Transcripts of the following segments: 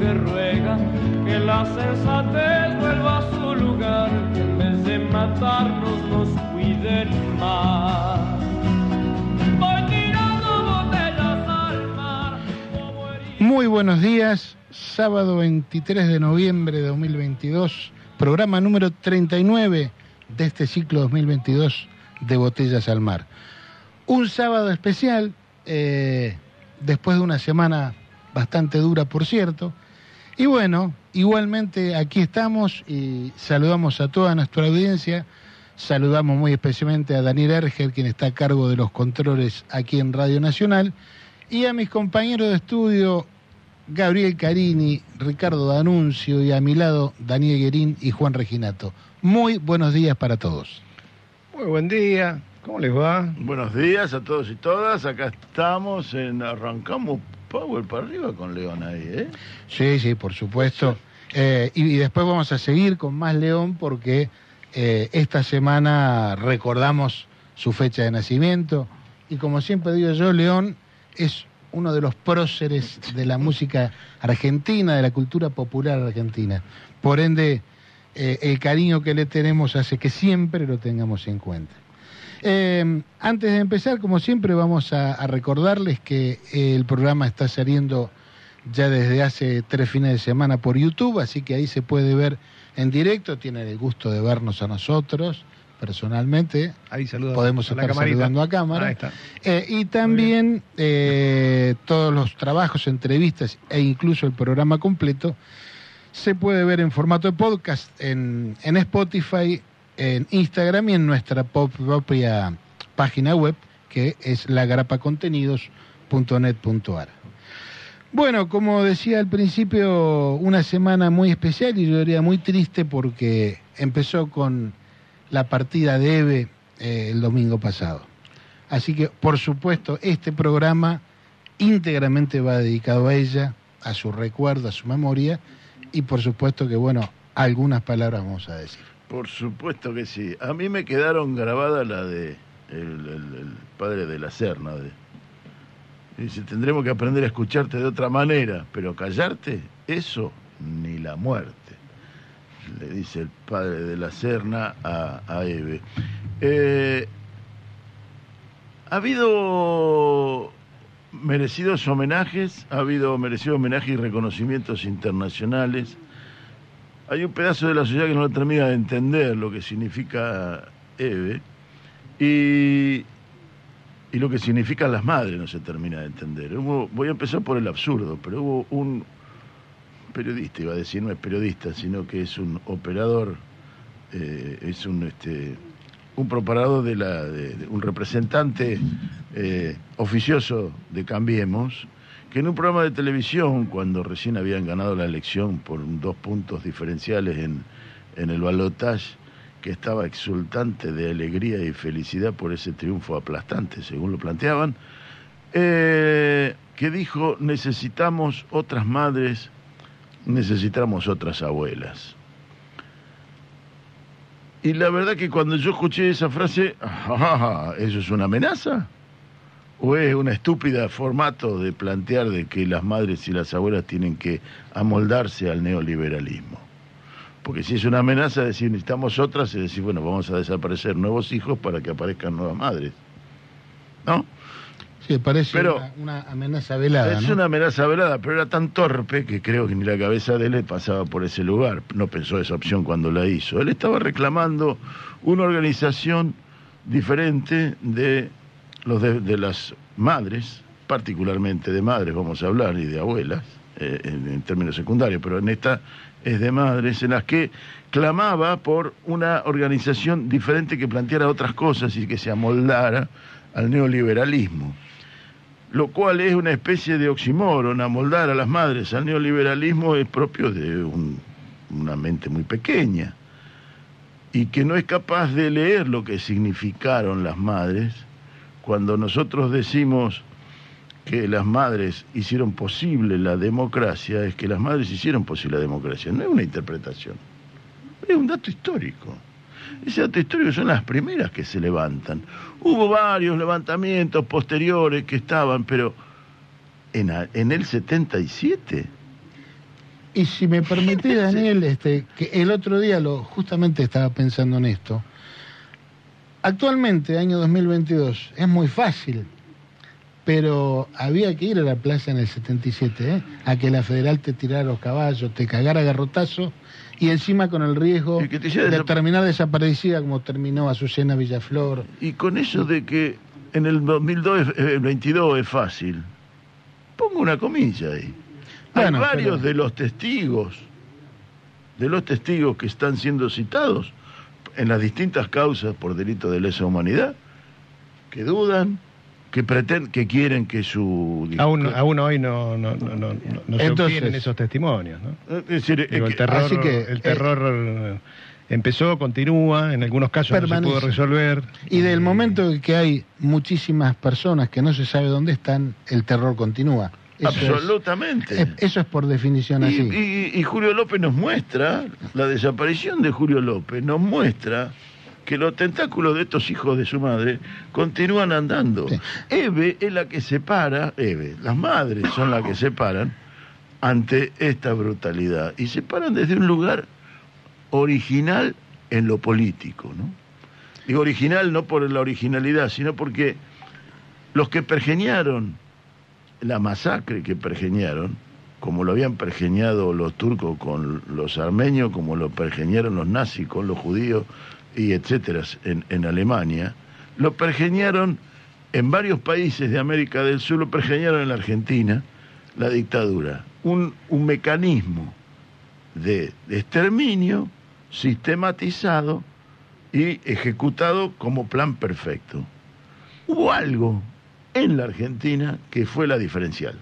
que ruega que la sensatez vuelva a su lugar, que en vez de matarnos nos cuiden más. Muy buenos días, sábado 23 de noviembre de 2022, programa número 39 de este ciclo 2022 de Botellas al Mar. Un sábado especial, eh, después de una semana bastante dura, por cierto. Y bueno, igualmente aquí estamos y saludamos a toda nuestra audiencia. Saludamos muy especialmente a Daniel Erger, quien está a cargo de los controles aquí en Radio Nacional, y a mis compañeros de estudio, Gabriel Carini, Ricardo D'Anuncio y a mi lado Daniel Guerín y Juan Reginato. Muy buenos días para todos. Muy buen día, ¿cómo les va? Buenos días a todos y todas. Acá estamos en Arrancamos Power para arriba con León ahí, ¿eh? Sí, sí, por supuesto. Eh, y, después vamos a seguir con más León porque eh, esta semana recordamos su fecha de nacimiento. Y como siempre digo yo, León es uno de los próceres de la música argentina, de la cultura popular argentina. Por ende, eh, el cariño que le tenemos hace que siempre lo tengamos en cuenta. Eh, antes de empezar, como siempre, vamos a, a recordarles que eh, el programa está saliendo ya desde hace tres fines de semana por YouTube, así que ahí se puede ver en directo, tienen el gusto de vernos a nosotros personalmente, Ahí saluda podemos a estar saludando a cámara. Ahí está. Eh, y también eh, todos los trabajos, entrevistas e incluso el programa completo se puede ver en formato de podcast en, en Spotify, en Instagram y en nuestra propia página web que es lagrapacontenidos.net.ar. Bueno, como decía al principio, una semana muy especial y yo diría muy triste porque empezó con la partida de Eve eh, el domingo pasado. Así que, por supuesto, este programa íntegramente va dedicado a ella, a su recuerdo, a su memoria, y por supuesto que, bueno, algunas palabras vamos a decir. Por supuesto que sí. A mí me quedaron grabadas la de el, padre de la Serna. De, dice, tendremos que aprender a escucharte de otra manera, pero callarte, eso ni la muerte. Le dice el padre de la Serna a, a Eve. Eh, ha habido merecidos homenajes, ha habido merecidos homenajes y reconocimientos internacionales. Hay un pedazo de la sociedad que no termina de entender lo que significa Eve y, lo que significan las madres no se termina de entender. Hubo- voy a empezar por el absurdo, pero hubo un periodista, iba a decir, no es periodista, sino que es un operador, eh, es un este un preparador de la de- un representante eh, oficioso de Cambiemos que en un programa de televisión cuando recién habían ganado la elección por dos puntos diferenciales en, en el balotaje que estaba exultante de alegría y felicidad por ese triunfo aplastante según lo planteaban eh, que dijo necesitamos otras madres necesitamos otras abuelas y la verdad que cuando yo escuché esa frase, "Ah, ¿eso es una amenaza? ¿O es una estúpida formato de plantear de que las madres y las abuelas tienen que amoldarse al neoliberalismo? Porque si es una amenaza decir necesitamos otras, es decir, bueno, vamos a desaparecer nuevos hijos para que aparezcan nuevas madres. ¿No? Sí, parece Pero- una, una amenaza velada. es ¿no? una amenaza velada, pero era tan torpe que creo que ni la cabeza de él le pasaba por ese lugar. No pensó esa opción cuando la hizo. Él estaba reclamando una organización diferente de de, las madres, particularmente de madres, vamos a hablar, y de abuelas, eh, en, términos secundarios, pero en esta es de madres, en las que clamaba por una organización diferente que planteara otras cosas y que se amoldara al neoliberalismo lo cual es una especie de oxímoron, amoldar a las madres al neoliberalismo es propio de un- una mente muy pequeña y que no es capaz de leer lo que significaron las madres cuando nosotros decimos que las madres hicieron posible la democracia, es que las madres hicieron posible la democracia, no es una interpretación, es un dato histórico. Ese dato histórico son las primeras que se levantan. Hubo varios levantamientos posteriores que estaban, pero en, el 77 Y si me permitís, Daniel, este, que el otro día lo justamente estaba pensando en esto. Actualmente, año 2022, es muy fácil, pero había que ir a la plaza en el 77, ¿eh? a que la federal te tirara los caballos, te cagara garrotazo y encima con el riesgo de desap- terminar desaparecida como terminó Azucena Villaflor. Y con eso de que en el 2002, es- el 22 es fácil, pongo una comilla ahí. Bueno, Hay varios pero- de los testigos, de los testigos que están siendo citados en las distintas causas por delito de lesa humanidad, que dudan, que pretenden, que quieren que su... Aún, aún hoy no, no, no, no, no- no se Entonces- obtienen esos testimonios. ¿no? Es decir, Digo, el terror, así que, el eh, terror eh, empezó, continúa, en algunos casos no se Permanece. pudo resolver. Y del Eh, momento en que hay muchísimas personas que no se sabe dónde están, el terror continúa. Eso absolutamente. es- eso es por definición Y, así. y- y Julio López nos muestra, la desaparición de Julio López nos muestra que los tentáculos de estos hijos de su madre continúan andando. Sí. Eve es la que separa, Eve, las madres son las que separan ante esta brutalidad y se paran desde un lugar original en lo político, ¿no? Digo original no por la originalidad, sino porque los que pergeñaron la masacre que pergeñaron, como lo habían pergeñado los turcos con los armenios, como lo pergeñaron los nazis con los judíos y etcétera en, Alemania, lo pergeñaron en varios países de América del Sur, lo pergeñaron en la Argentina, la dictadura. Un, un mecanismo de, de exterminio sistematizado y ejecutado como plan perfecto. Hubo algo en la Argentina que fue la diferencial.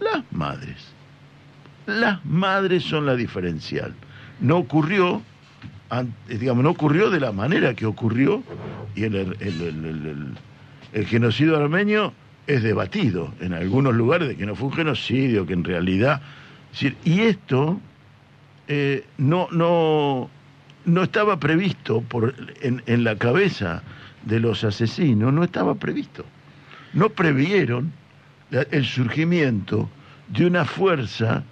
Las madres. Las madres son la diferencial. No ocurrió, eh, digamos, no ocurrió de la manera que ocurrió y el, el- genocidio armenio es debatido en algunos lugares de que no fue un genocidio, que en realidad... y esto eh, no, no, no estaba previsto por, en la cabeza de los asesinos, no estaba previsto. No previeron el surgimiento de una fuerza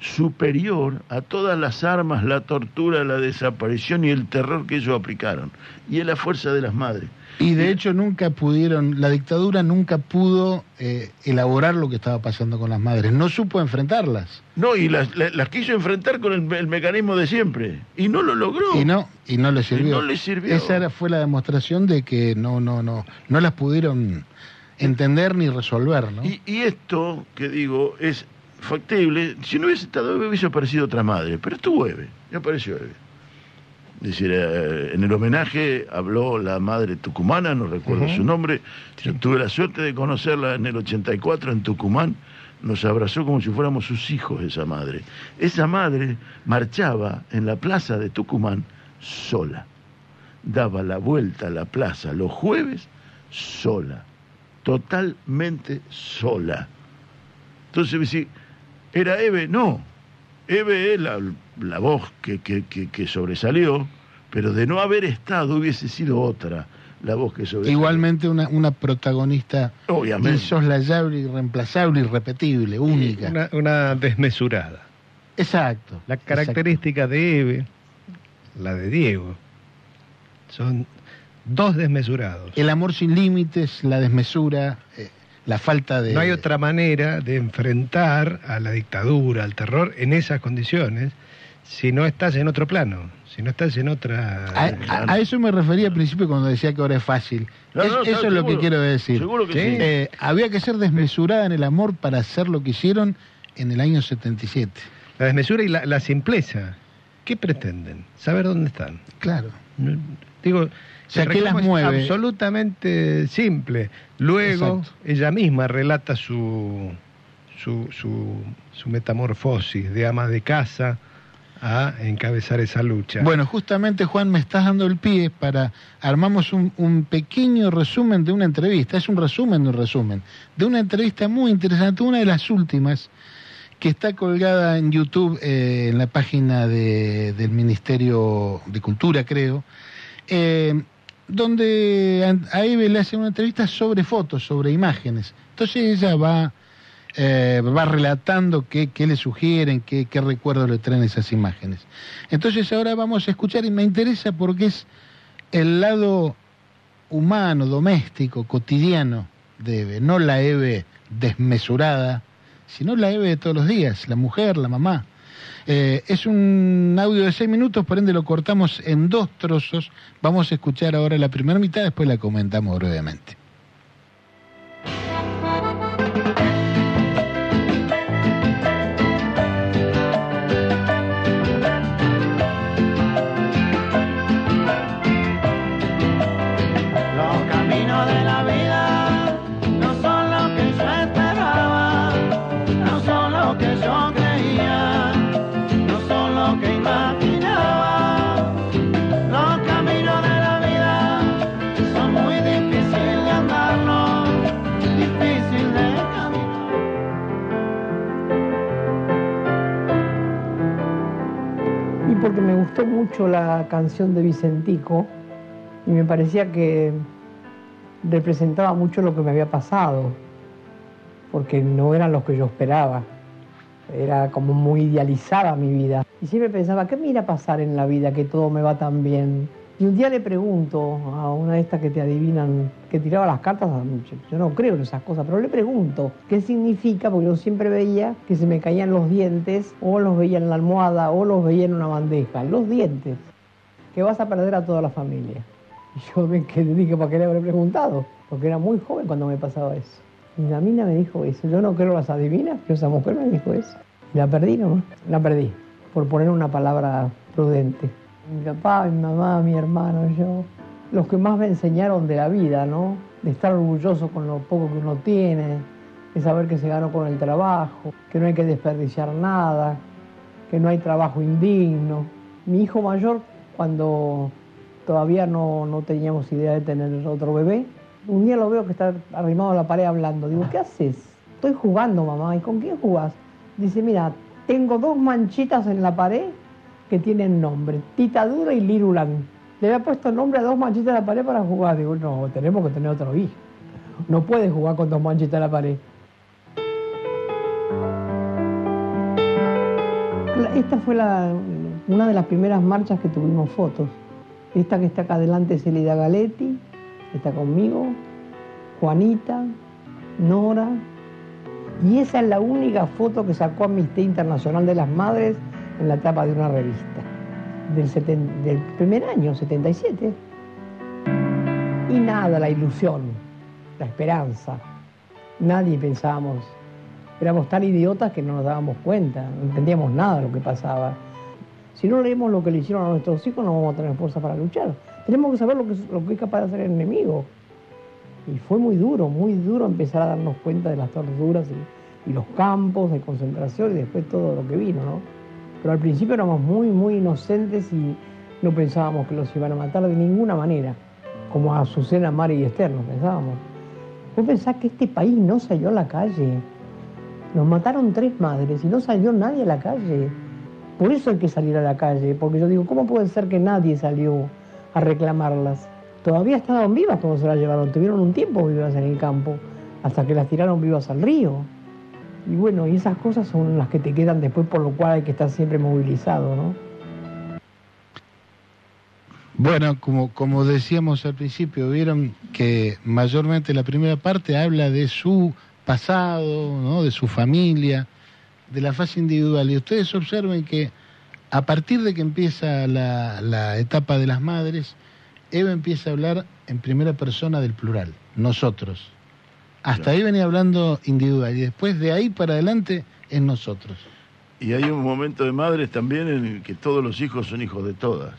superior a todas las armas, la tortura, la desaparición y el terror que ellos aplicaron. Y es la fuerza de las madres. Y de hecho nunca pudieron, la dictadura nunca pudo eh, elaborar lo que estaba pasando con las madres, no supo enfrentarlas. No, y las, la- las quiso enfrentar con el, el mecanismo de siempre. Y no lo logró. Y no, y no le sirvió. no le sirvió. Esa era- fue la demostración de que no, no, no, no las pudieron entender ni resolver, ¿no? Y, y esto, que digo, es factible. Si no hubiese estado Eve, hubiese aparecido otra madre. Pero estuvo Eve, y apareció Eve. Es decir, eh, en el homenaje habló la madre tucumana, no recuerdo su nombre. Yo tuve la suerte de conocerla en el 84 en Tucumán. Nos abrazó como si fuéramos sus hijos esa madre. Esa madre marchaba en la plaza de Tucumán sola. Daba la vuelta a la plaza los jueves sola. Totalmente sola. Entonces, me dice, ¿era Eve? No. Eve es la, la voz que, que- que- que sobresalió, pero de no haber estado hubiese sido otra la voz que sobresalió. Igualmente una, una protagonista Obviamente. insoslayable, irreemplazable, irrepetible, única. Una, una desmesurada. Exacto. La exacto. característica de Eve, la de Diego, son dos desmesurados. El amor sin límites, la desmesura, eh, la falta de... No hay otra manera de enfrentar a la dictadura, al terror, en esas condiciones, si no estás en otro plano, si no estás en otra... A, a- a eso me refería al principio cuando decía que ahora es fácil. No, Es- no, eso es lo que quiero decir. Seguro que Sí. sí. Eh, había que ser desmesurada en el amor para hacer lo que hicieron en el año 77. La desmesura y la, la simpleza. ¿Qué pretenden? Saber dónde están. Claro. Digo, O sea, ¿qué las es mueve? absolutamente simple. Luego, Exacto. ella misma relata su, su, su, su metamorfosis de ama de casa a encabezar esa lucha. Bueno, justamente Juan, me estás dando el pie para armamos un, un pequeño resumen de una entrevista, es un resumen de un resumen, de una entrevista muy interesante, una de las últimas que está colgada en YouTube eh, en la página de- del Ministerio de Cultura, creo, eh, donde a, Eve le hace una entrevista sobre fotos, sobre imágenes. Entonces ella va eh, va relatando qué, qué le sugieren, qué, qué recuerdos le traen esas imágenes. Entonces ahora vamos a escuchar y me interesa porque es el lado humano, doméstico, cotidiano de Eve, no la Eve desmesurada, sino la Eve de todos los días, la mujer, la mamá. Eh, es un audio de seis minutos, por ende lo cortamos en dos trozos. Vamos a escuchar ahora la primera mitad, después la comentamos brevemente. Gustó mucho la canción de Vicentico y me parecía que representaba mucho lo que me había pasado, porque no eran los que yo esperaba. Era como muy idealizada mi vida. Y siempre pensaba, ¿qué me irá a pasar en la vida que todo me va tan bien? Y un día le pregunto a una de estas que te adivinan, que tiraba las cartas, yo no creo en esas cosas, pero le pregunto qué significa, porque yo siempre veía que se me caían los dientes, o los veía en la almohada, o los veía en una bandeja, los dientes, que vas a perder a toda la familia. Y yo me quedé, dije, ¿para qué le habré preguntado? Porque era muy joven cuando me pasaba eso. Y la mina me dijo eso, yo no creo las adivinas, pero esa mujer me dijo eso. La perdí nomás, la perdí, por poner una palabra prudente. Mi papá, mi mamá, mi hermano, yo, los que más me enseñaron de la vida, ¿no? De estar orgulloso con lo poco que uno tiene, de saber que se ganó con el trabajo, que no hay que desperdiciar nada, que no hay trabajo indigno. Mi hijo mayor, cuando todavía no, no teníamos idea de tener otro bebé, un día lo veo que está arrimado a la pared hablando. Digo, ¿qué haces? Estoy jugando, mamá. ¿Y con quién jugás? Dice, mira, tengo dos manchitas en la pared que tienen nombre, Titadura y Lirulan. Le había puesto nombre a dos manchitas en la pared para jugar. Digo, no, tenemos que tener otro hijo. No puedes jugar con dos manchitas en la pared. Esta fue una de las primeras marchas que tuvimos fotos. Esta que está acá adelante es Elida Galetti, está conmigo, Juanita, Nora. Y esa es la única foto que sacó Amnistía Internacional de las Madres en la tapa de una revista. Del, primer año, 77. Y nada, la ilusión, la esperanza. Nadie pensábamos. Éramos tan idiotas que no nos dábamos cuenta, no entendíamos nada de lo que pasaba. Si no leemos lo que le hicieron a nuestros hijos, no vamos a tener fuerza para luchar. Tenemos que saber lo que, lo que es capaz de hacer el enemigo. Y fue muy duro, muy duro empezar a darnos cuenta de las torturas y, y los campos de concentración y después todo lo que vino, ¿no? Pero al principio éramos muy, muy inocentes y no pensábamos que los iban a matar de ninguna manera, como a Azucena, Mari y Esther, no pensábamos. Vos pensás que este país no salió a la calle. Nos mataron tres madres y no salió nadie a la calle. Por eso hay que salir a la calle, porque yo digo, ¿cómo puede ser que nadie salió a reclamarlas? Todavía estaban vivas cuando se las llevaron, tuvieron un tiempo vivas en el campo, hasta que las tiraron vivas al río. Y bueno, y esas cosas son las que te quedan después, por lo cual hay que estar siempre movilizado, ¿no? Bueno, como, como decíamos al principio, vieron que mayormente la primera parte habla de su pasado, ¿no? de su familia, de la fase individual. Y ustedes observen que a partir de que empieza la, la etapa de las madres, Eva empieza a hablar en primera persona del plural, nosotros. Hasta ahí venía hablando individual y después de ahí para adelante es nosotros. Y hay un momento de madres también en el que todos los hijos son hijos de todas.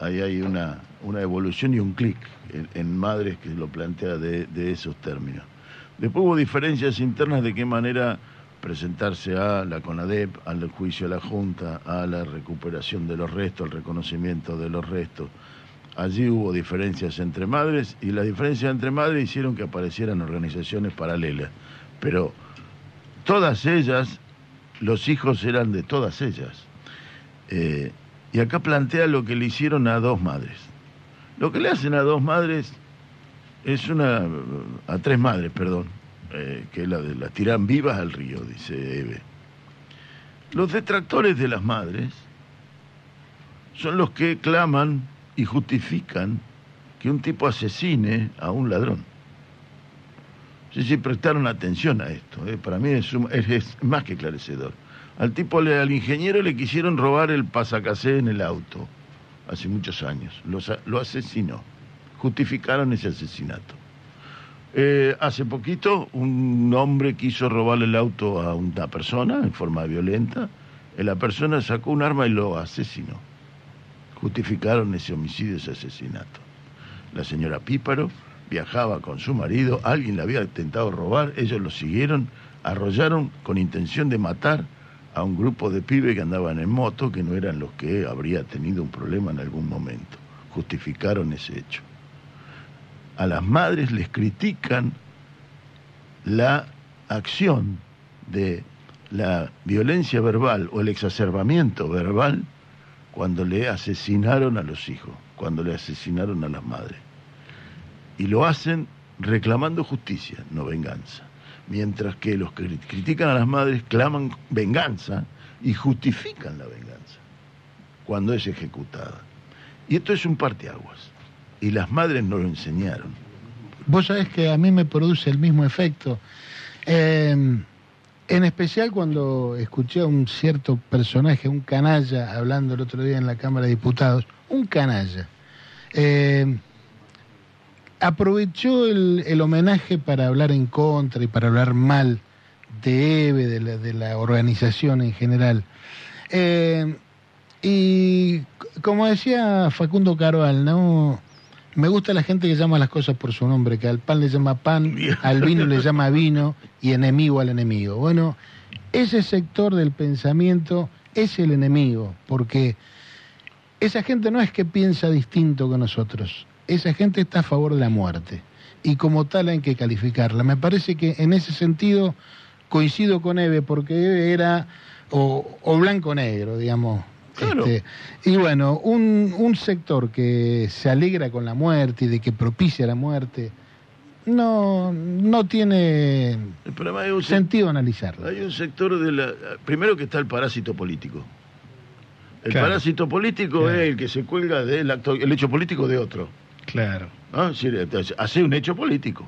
Ahí hay una, una evolución y un clic en, en madres que lo plantea de, de esos términos. Después hubo diferencias internas de qué manera presentarse a la CONADEP, al juicio a la Junta, a la recuperación de los restos, al reconocimiento de los restos. Allí hubo diferencias entre madres y las diferencias entre madres hicieron que aparecieran organizaciones paralelas. Pero todas ellas, los hijos eran de todas ellas. Eh, y acá plantea lo que le hicieron a dos madres. Lo que le hacen a dos madres es una. a tres madres, perdón. eh, que la de la tiran vivas al río, dice Eve. Los detractores de las madres son los que claman y justifican que un tipo asesine a un ladrón. Sí, sí, prestaron atención a esto. eh, Para mí es, más que esclarecedor. Al tipo, al ingeniero le quisieron robar el pasacasé en el auto hace muchos años. Lo, asesinó. Justificaron ese asesinato. Eh, hace poquito un hombre quiso robarle el auto a una persona en forma violenta. La persona sacó un arma y lo asesinó. Justificaron ese homicidio, ese asesinato. La señora Píparo viajaba con su marido, alguien le había intentado robar, ellos lo siguieron, arrollaron con intención de matar a un grupo de pibes que andaban en moto, que no eran los que habría tenido un problema en algún momento. Justificaron ese hecho. A las madres les critican la acción de la violencia verbal o el exacerbamiento verbal cuando le asesinaron a los hijos, cuando le asesinaron a las madres. Y lo hacen reclamando justicia, no venganza. Mientras que los que critican a las madres claman venganza y justifican la venganza cuando es ejecutada. Y esto es un parteaguas. Y las madres no lo enseñaron. Vos sabés que a mí me produce el mismo efecto. Eh, en especial cuando escuché a un cierto personaje, un canalla, hablando el otro día en la Cámara de Diputados, un canalla. Eh, aprovechó el, el homenaje para hablar en contra y para hablar mal de EVE, de la, de la organización en general. Eh, y como decía Facundo Carval, ¿no? Me gusta la gente que llama las cosas por su nombre, que al pan le llama pan, al vino le llama vino y enemigo al enemigo. Bueno, ese sector del pensamiento es el enemigo, porque esa gente no es que piensa distinto que nosotros, esa gente está a favor de la muerte y como tal hay que calificarla. Me parece que en ese sentido coincido con Eve, porque Eve era o, o blanco-negro, digamos. Claro. Este, y bueno, un, un sector que se alegra con la muerte y de que propicia la muerte, no, no tiene sentido analizarlo. hay un sector de la... Primero que está el parásito político. El Claro. parásito político Claro. es el que se cuelga del acto, el hecho político de otro. Claro. entonces, hace un hecho político.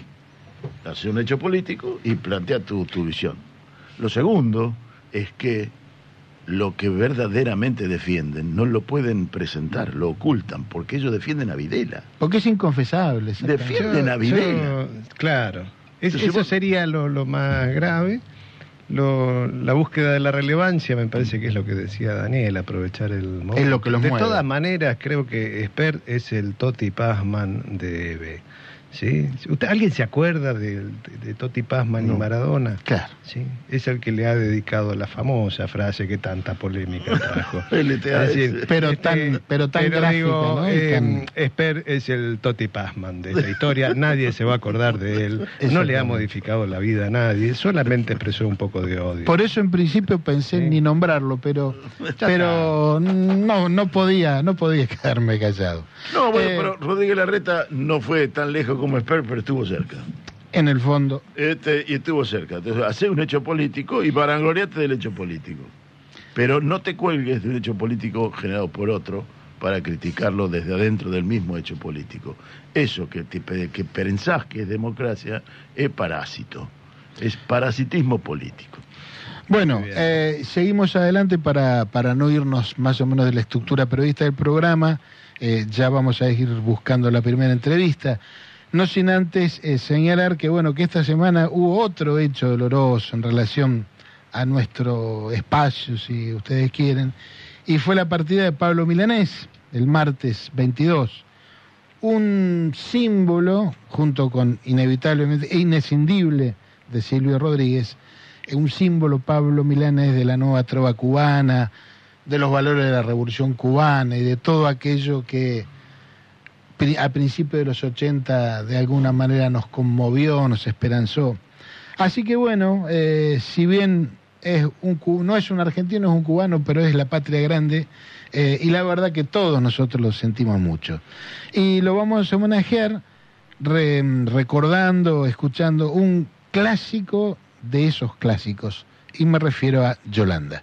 Hace un hecho político y plantea tu, tu visión. Lo segundo es que lo que verdaderamente defienden no lo pueden presentar, lo ocultan, porque ellos defienden a Videla. Porque es inconfesable. Defienden a Videla. yo- claro. Es- Entonces eso vos- sería lo, lo más grave. Lo- la búsqueda de la relevancia me parece que es lo que decía Daniel, aprovechar el momento. lo que los de mueve. todas maneras, creo que Esper es el Toti Pazman de Eve. ¿Sí? ¿Usted, ¿Alguien se acuerda de, de- de Toti Pazman y No. Maradona? Claro. Sí, es el que le ha dedicado la famosa frase que tanta polémica trajo. Ese. Pero tan- pero tan gráfica, digo, ¿no? Y eh, tan- Esper es el Toti Pazman de la historia, nadie se va a acordar de él, no le ha modificado la vida a nadie, solamente expresó un poco de odio. Por eso en principio pensé en Sí. ni nombrarlo, pero, pero no, no podía, no podía quedarme callado. No, bueno, Eh, pero Rodríguez Larreta no fue tan lejos como Esper, pero estuvo cerca. En el fondo, Este, y estuvo cerca. Entonces, hace un hecho político y varangloriate del hecho político. Pero no te cuelgues de un hecho político generado por otro para criticarlo desde adentro del mismo hecho político. Eso que, te, que pensás que es democracia es parásito. Es parasitismo político. Bueno, eh, seguimos adelante para, para no irnos más o menos de la estructura periodista del programa. Eh, ya vamos a ir buscando la primera entrevista. No sin antes eh, señalar que bueno que esta semana hubo otro hecho doloroso en relación a nuestro espacio, si ustedes quieren, y fue la partida de Pablo Milanés el martes 22. Un símbolo, junto con inevitablemente e inescindible de Silvio Rodríguez, eh, un símbolo Pablo Milanés de la nueva trova cubana, de los valores de la revolución cubana y de todo aquello que a principios de los 80 de alguna manera nos conmovió, nos esperanzó. Así que bueno, eh, si bien es un, no es un argentino, es un cubano, pero es la patria grande, eh, y la verdad que todos nosotros lo sentimos mucho. Y lo vamos a homenajear re- recordando, escuchando un clásico de esos clásicos, y me refiero a Yolanda.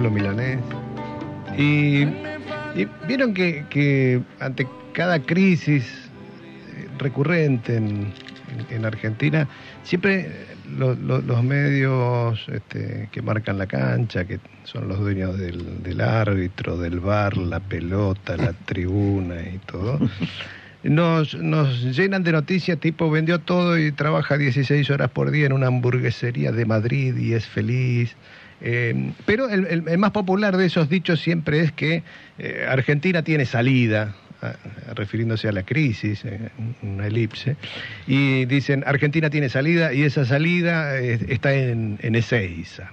Pablo Milanés. Y, y vieron que, que ante cada crisis eh, recurrente en, en- en Argentina, siempre lo- lo- los medios este, que marcan la cancha, que son los dueños del, del árbitro, del bar, la pelota, la tribuna y todo, nos, nos llenan de noticias tipo vendió todo y trabaja 16 horas por día en una hamburguesería de Madrid y es feliz. Eh, pero el, más popular de esos dichos siempre es que eh, Argentina tiene salida, a- refiriéndose a la crisis, eh, una elipse, y dicen Argentina tiene salida y esa salida está en, en Ezeiza.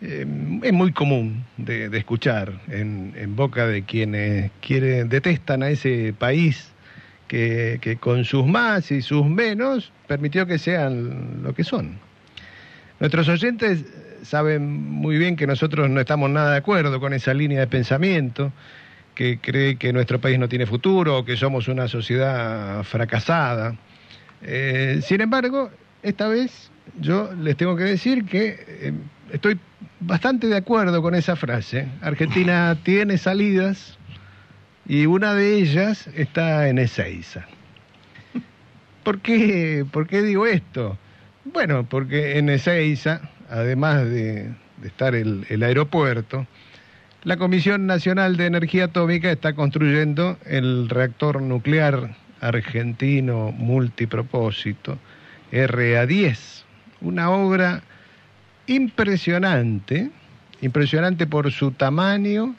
Es muy común de, de escuchar en, en boca de quienes quieren, detestan a ese país que, que con sus más y sus menos permitió que sean lo que son. Nuestros oyentes saben muy bien que nosotros no estamos nada de acuerdo con esa línea de pensamiento que cree que nuestro país no tiene futuro que somos una sociedad fracasada. Eh, sin embargo, esta vez yo les tengo que decir que eh, estoy bastante de acuerdo con esa frase. Argentina tiene salidas y una de ellas está en Ezeiza. ¿Por qué, ¿Por qué digo esto? Bueno, porque en Ezeiza, además de, estar el, el aeropuerto, la Comisión Nacional de Energía Atómica está construyendo el reactor nuclear argentino multipropósito RA10, una obra impresionante, impresionante por su tamaño,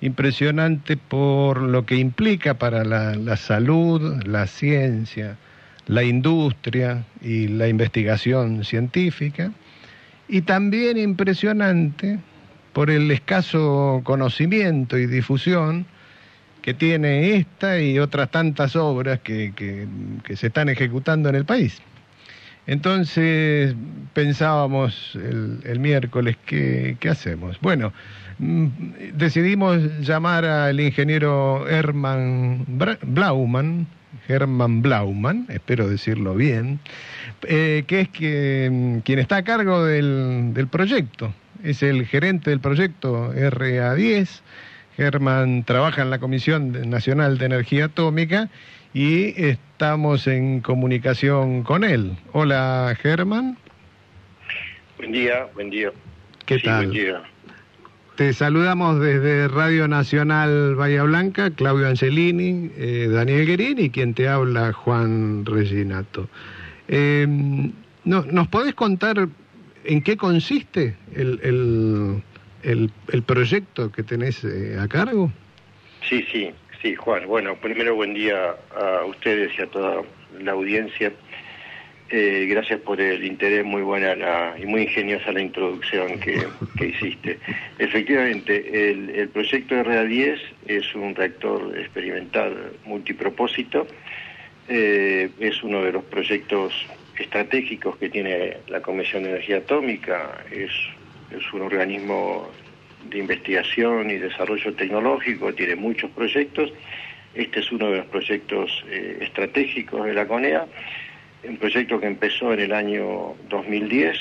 impresionante por lo que implica para la salud, la ciencia, la industria y la investigación científica, y también impresionante por el escaso conocimiento y difusión que tiene esta y otras tantas obras que, que- se están ejecutando en el país. Entonces pensábamos el, el miércoles, ¿qué, qué hacemos? Bueno, mm, decidimos llamar al ingeniero Herman Blauman, Herman Blauman, espero decirlo bien, eh, que es que, mm, quien está a cargo del, del proyecto. Es el gerente del proyecto RA10. Herman trabaja en la Comisión Nacional de Energía Atómica y estamos en comunicación con él. Hola, Germán. Buen día, buen día. ¿Qué Sí, tal? Buen día. Te saludamos desde Radio Nacional Bahía Blanca, Claudio Angelini, eh, Daniel Guerín y quien te habla, Juan Reginato. Eh, no- ¿Nos podés contar en qué consiste el, el- el- el proyecto que tenés eh, a cargo? Sí, sí, sí, Juan. Bueno, primero buen día a ustedes y a toda la audiencia. Eh, gracias por el interés, muy buena y muy ingeniosa la introducción que, que hiciste. Efectivamente, el, el proyecto RA10 es un reactor experimental multipropósito. Eh, es uno de los proyectos estratégicos que tiene la Comisión de Energía Atómica. Es, es un organismo de investigación y desarrollo tecnológico, tiene muchos proyectos Este es uno de los proyectos eh, estratégicos de la CONEA, un proyecto que empezó en el año 2010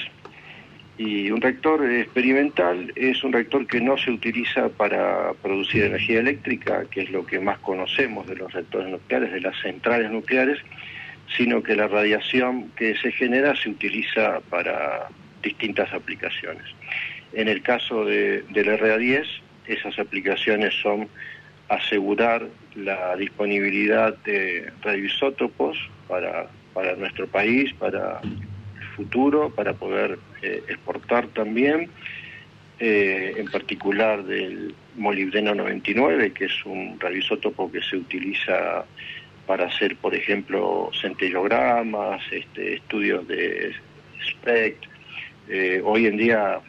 y un reactor experimental es un reactor que no se utiliza para producir energía eléctrica, que es lo que más conocemos de los reactores nucleares, de las centrales nucleares, sino que la radiación que se genera se utiliza para distintas aplicaciones. En el caso de, del RA10, esas aplicaciones son asegurar la disponibilidad de radioisótopos para, para nuestro país, para el futuro, para poder eh, exportar también, eh, en particular del molibdeno 99, que es un radioisótopo que se utiliza para hacer, por ejemplo, centellogramas, este, estudios de SPECT. Eh, hoy en día,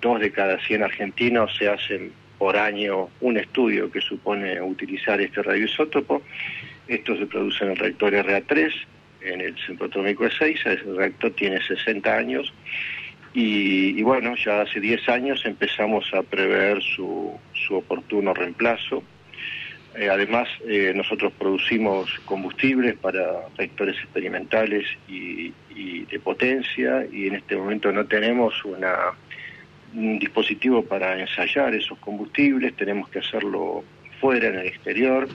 dos de cada 100 argentinos se hacen por año un estudio que supone utilizar este radioisótopo. Esto se produce en el reactor RA3, en el Centro Atómico de Seiza. Ese reactor tiene 60 años. Y, y bueno, ya hace 10 años empezamos a prever su, su oportuno reemplazo eh, además, eh, nosotros producimos combustibles para reactores experimentales y, de potencia y en este momento no tenemos una, un dispositivo para ensayar esos combustibles, tenemos que hacerlo fuera, en el exterior.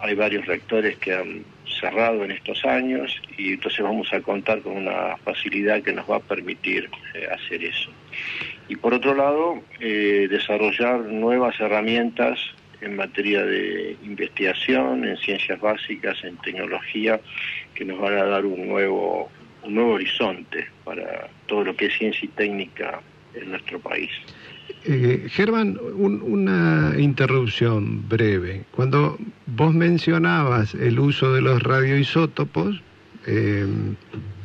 Hay varios reactores que han cerrado en estos años y entonces vamos a contar con una facilidad que nos va a permitir eh, hacer eso. Y por otro lado, desarrollar nuevas herramientas en materia de investigación, en ciencias básicas, en tecnología, que nos van a dar un nuevo, un nuevo horizonte para todo lo que es ciencia y técnica en nuestro país. Eh, Germán, una interrupción breve. Cuando vos mencionabas el uso de los radioisótopos, eh,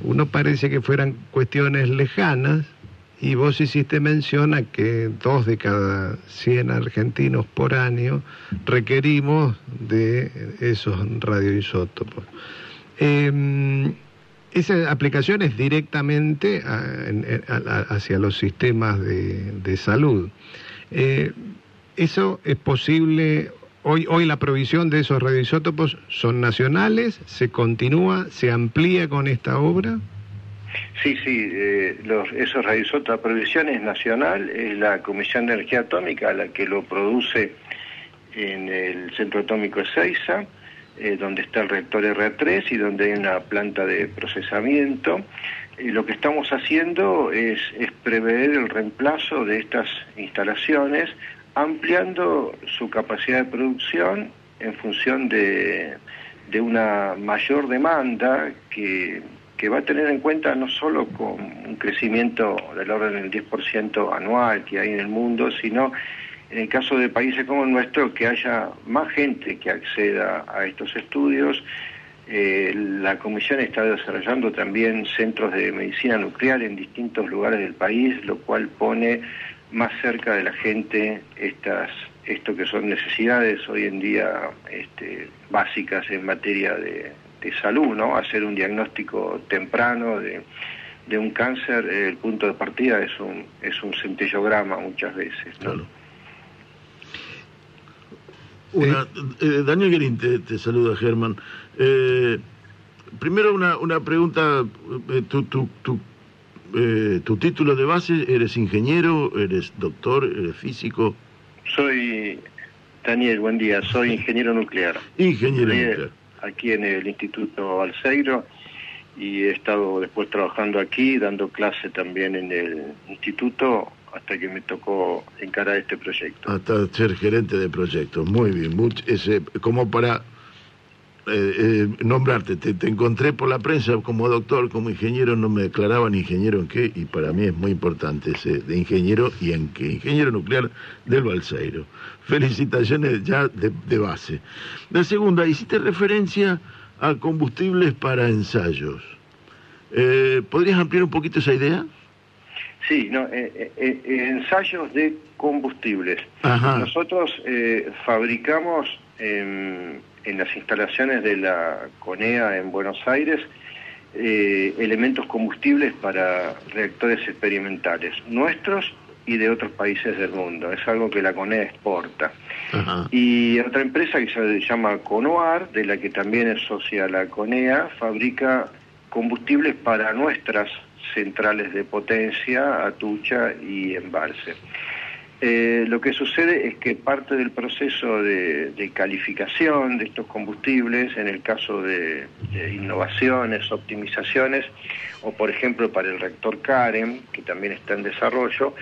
uno parece que fueran cuestiones lejanas, y vos hiciste mención a que dos de cada 100 argentinos por año requerimos de esos radioisótopos. Eh, esa aplicación es directamente hacia los sistemas de, salud. Eh, ¿Eso es posible? Hoy, hoy la provisión de esos radioisótopos son nacionales, se continúa, se amplía con esta obra. Sí, sí, eh, los, la provisión es nacional, es la Comisión de Energía Atómica la que lo produce en el Centro Atómico de Seiza, eh, donde está el reactor R3 y donde hay una planta de procesamiento. Lo que estamos haciendo es, prever el reemplazo de estas instalaciones, ampliando su capacidad de producción en función de, de una mayor demanda que que va a tener en cuenta no solo con un crecimiento del orden del 10% anual que hay en el mundo, sino en el caso de países como el nuestro, que haya más gente que acceda a estos estudios. Eh, la Comisión está desarrollando también centros de medicina nuclear en distintos lugares del país, lo cual pone más cerca de la gente estas esto que son necesidades hoy en día este, básicas en materia de, salud, ¿no? Hacer un diagnóstico temprano de, un cáncer, el punto de partida es un, es un centellograma muchas veces. Una, eh, Daniel Guerín te, saluda, Germán. Eh, primero una, una pregunta, tu, tu, tu, tu título de base, ¿eres ingeniero, eres doctor, eres físico? Soy, Daniel, buen día, soy ingeniero nuclear. Ingeniero nuclear aquí en el Instituto Alceiro y he estado después trabajando aquí, dando clase también en el instituto hasta que me tocó encarar este proyecto. Hasta ser gerente de proyectos, muy bien. Mucho, ese, como para eh, eh, nombrarte, te, encontré por la prensa como doctor, como ingeniero, no me declaraban ingeniero en qué, y para mí es muy importante ese de ingeniero y en qué, ingeniero nuclear del Balseiro. Felicitaciones ya de, base. La segunda, hiciste referencia a combustibles para ensayos. Eh, ¿Podrías ampliar un poquito esa idea? Sí, no, ensayos de combustibles. Nosotros fabricamos en las instalaciones de la CONEA en Buenos Aires eh, elementos combustibles para reactores experimentales, nuestros y de otros países del mundo. Es algo que la CONEA exporta. Ajá. Y otra empresa que se llama Conoar, de la que también es socia la CONEA, fabrica combustibles para nuestras centrales de potencia, Atucha y Embalse. Eh, lo que sucede es que parte del proceso de, calificación de estos combustibles, en el caso de, innovaciones, optimizaciones, o por ejemplo para el reactor Karen, que también está en desarrollo,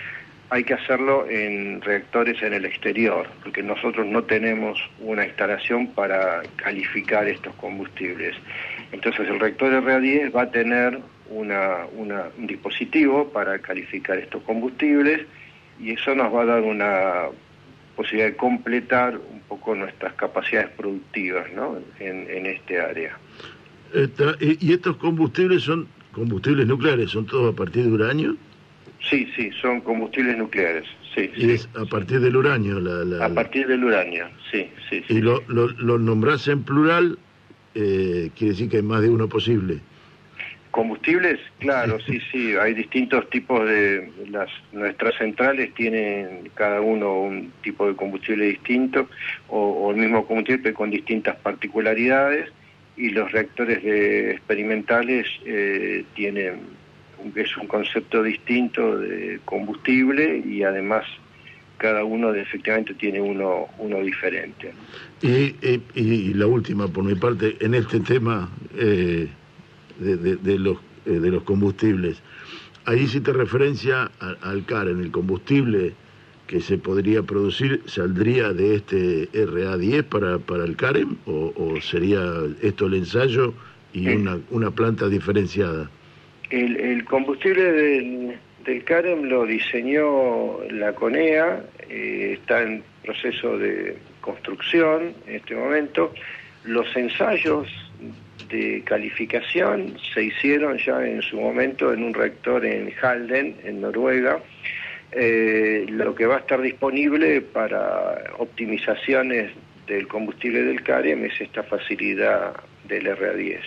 hay que hacerlo en reactores en el exterior, porque nosotros no tenemos una instalación para calificar estos combustibles. Entonces el reactor RA10 va a tener un dispositivo para calificar estos combustibles y eso nos va a dar una posibilidad de completar un poco nuestras capacidades productivas ¿no? en, este área. ¿Y estos combustibles son combustibles nucleares? ¿Son todos a partir de uranio? Sí, sí, son combustibles nucleares, sí. ¿Y es a partir del uranio? La, A partir del uranio, sí, sí. ¿Y lo, lo, lo nombrás en plural? Eh, quiere decir que hay más de uno posible. Combustibles, claro, sí, sí, hay distintos tipos de... las Nuestras centrales tienen cada uno un tipo de combustible distinto o, el mismo combustible con distintas particularidades y los reactores experimentales eh, tienen es un concepto distinto de combustible y además cada uno efectivamente tiene uno, uno diferente. Y, y, la última, por mi parte, en este tema... Eh de, los, eh, de los combustibles. Ahí hiciste referencia al, CAR, en el combustible que se podría producir, ¿saldría de este RA10 para, para el CAREM o, sería esto el ensayo y una, una planta diferenciada? El, el combustible del, del, CAREM lo diseñó la CONEA, eh, está en proceso de construcción en este momento. Los ensayos de calificación se hicieron ya en su momento en un reactor en Halden, en Noruega. Eh, lo que va a estar disponible para optimizaciones del combustible del CAREM es esta facilidad del RA10.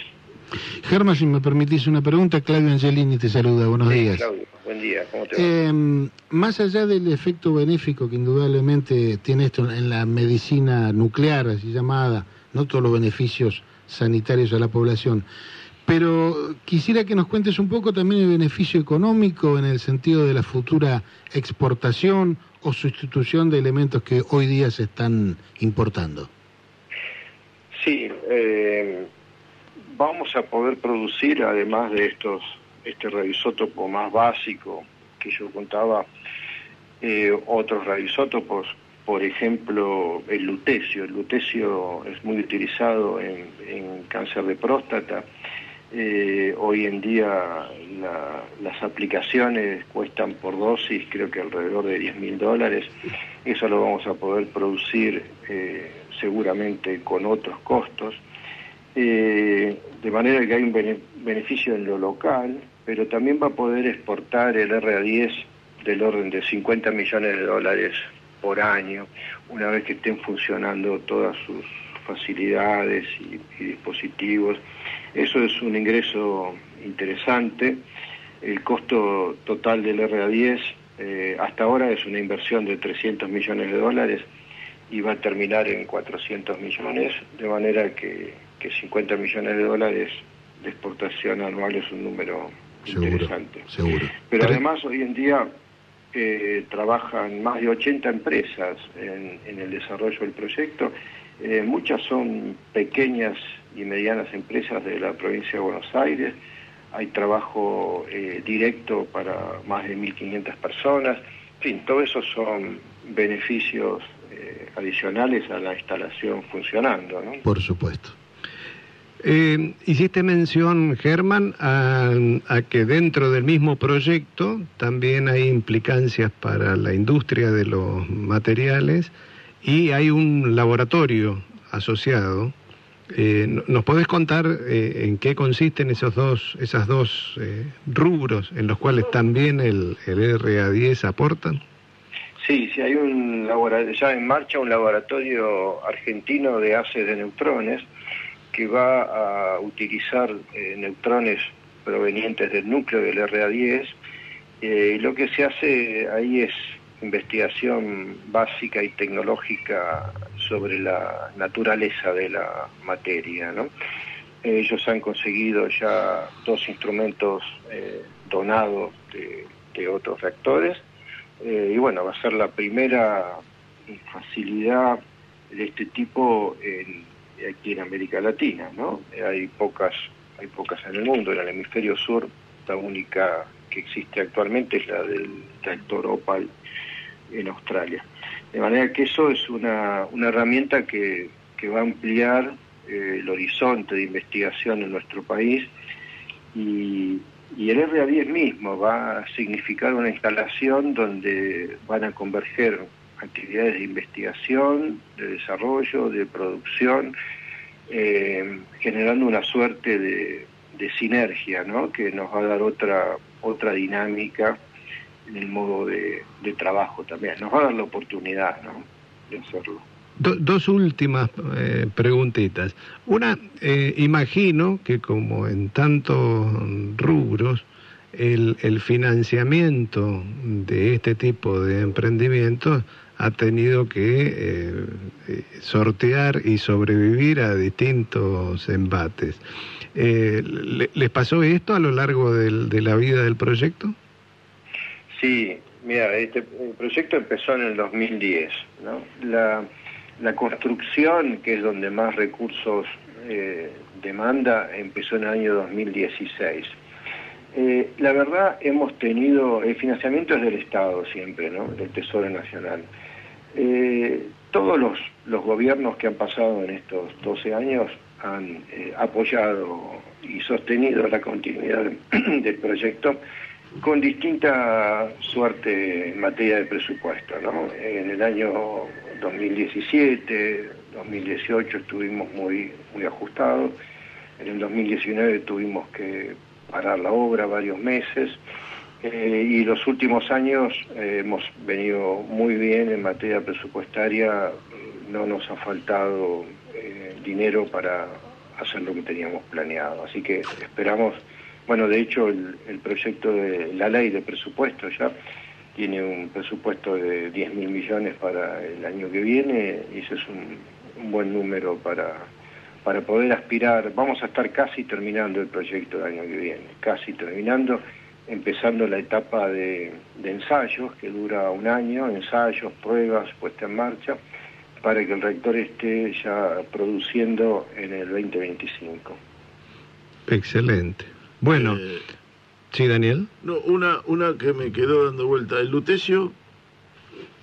Germa, si me permitís una pregunta, Claudio Angelini te saluda, buenos días. Claudio, buen día, ¿cómo te va? Em, más allá del efecto benéfico que indudablemente tiene esto en la medicina nuclear, así llamada, no todos los beneficios sanitarios a la población. Pero quisiera que nos cuentes un poco también el beneficio económico en el sentido de la futura exportación o sustitución de elementos que hoy día se están importando. Sí, eh, vamos a poder producir, además de estos, este radioisótopo más básico que yo contaba, eh, otros radioisótopos por ejemplo, el lutecio. El lutecio es muy utilizado en, cáncer de próstata. Eh, hoy en día las aplicaciones cuestan por dosis creo que alrededor de 10 mil dólares. Eso lo vamos a poder producir eh, seguramente con otros costos. Eh, de manera que hay un beneficio en lo local, pero también va a poder exportar el RA10 del orden de 50 millones de dólares por año, una vez que estén funcionando todas sus facilidades y, dispositivos. Eso es un ingreso interesante. El costo total del RA10 eh, hasta ahora es una inversión de 300 millones de dólares y va a terminar en 400 millones, de manera que, que 50 millones de dólares de exportación anual es un número interesante. Seguro. Pero además hoy en día trabajan más de 80 empresas en, el desarrollo del proyecto. Eh, muchas son pequeñas y medianas empresas de la provincia de Buenos Aires. Hay trabajo eh, directo para más de 1.500 personas. En fin, todo eso son beneficios eh, adicionales a la instalación funcionando. ¿no? Por supuesto. Eh, hiciste mención, Germán, a, que dentro del mismo proyecto también hay implicancias para la industria de los materiales y hay un laboratorio asociado. Eh, ¿Nos podés contar eh, en qué consisten esos dos, esas dos rubros en los cuales también el, el RA10 aporta? Sí, sí, hay un ya en marcha un laboratorio argentino de haces de neutrones que va a utilizar eh, neutrones provenientes del núcleo del RA10. Eh, lo que se hace ahí es investigación básica y tecnológica sobre la naturaleza de la materia. ¿no? Ellos han conseguido ya dos instrumentos eh, donados de, otros reactores eh, y bueno, va a ser la primera facilidad de este tipo aquí en América Latina. ¿no? Hay pocas hay pocas en el mundo, en el hemisferio sur la única que existe actualmente es la del tractor Opal en Australia. De manera que eso es una, una herramienta que, que va a ampliar eh, el horizonte de investigación en nuestro país y, y el RA10 mismo va a significar una instalación donde van a converger actividades de investigación, de desarrollo, de producción, eh, generando una suerte de, sinergia, ¿no? Que nos va a dar otra otra dinámica en el modo de, trabajo también. Nos va a dar la oportunidad, ¿no? De hacerlo. dos últimas eh, preguntitas. Una, eh, imagino que como en tantos rubros, el, el financiamiento de este tipo de emprendimientos ha tenido que eh, eh, sortear y sobrevivir a distintos embates. Eh, ¿Les pasó esto a lo largo de la vida del proyecto? Sí, mira, este el proyecto empezó en el 2010. ¿no? La, construcción, que es donde más recursos demanda, empezó en el año 2016. la verdad, hemos tenido, el financiamiento es del Estado siempre, ¿no? Del Tesoro Nacional. Eh, todos los, los, gobiernos que han pasado en estos 12 años han eh, apoyado y sostenido la continuidad del proyecto con distinta suerte en materia de presupuesto. En el año 2017, 2018 estuvimos muy, muy ajustados, en el 2019 tuvimos que parar la obra varios meses, eh, y los últimos años eh, hemos venido muy bien en materia presupuestaria, no nos ha faltado eh, dinero para hacer lo que teníamos planeado. Así que esperamos, bueno, de hecho el, proyecto de la ley de presupuesto ya tiene un presupuesto de 10 mil millones para el año que viene y ese es un, un buen número para, para poder aspirar. Vamos a estar casi terminando el proyecto del año que viene, casi terminando empezando la etapa de, ensayos, que dura un año, ensayos, pruebas, puesta en marcha, para que el rector esté ya produciendo en el 2025. Excelente. Bueno, eh, sí, Daniel. No, una, una que me quedó dando vuelta. El lutecio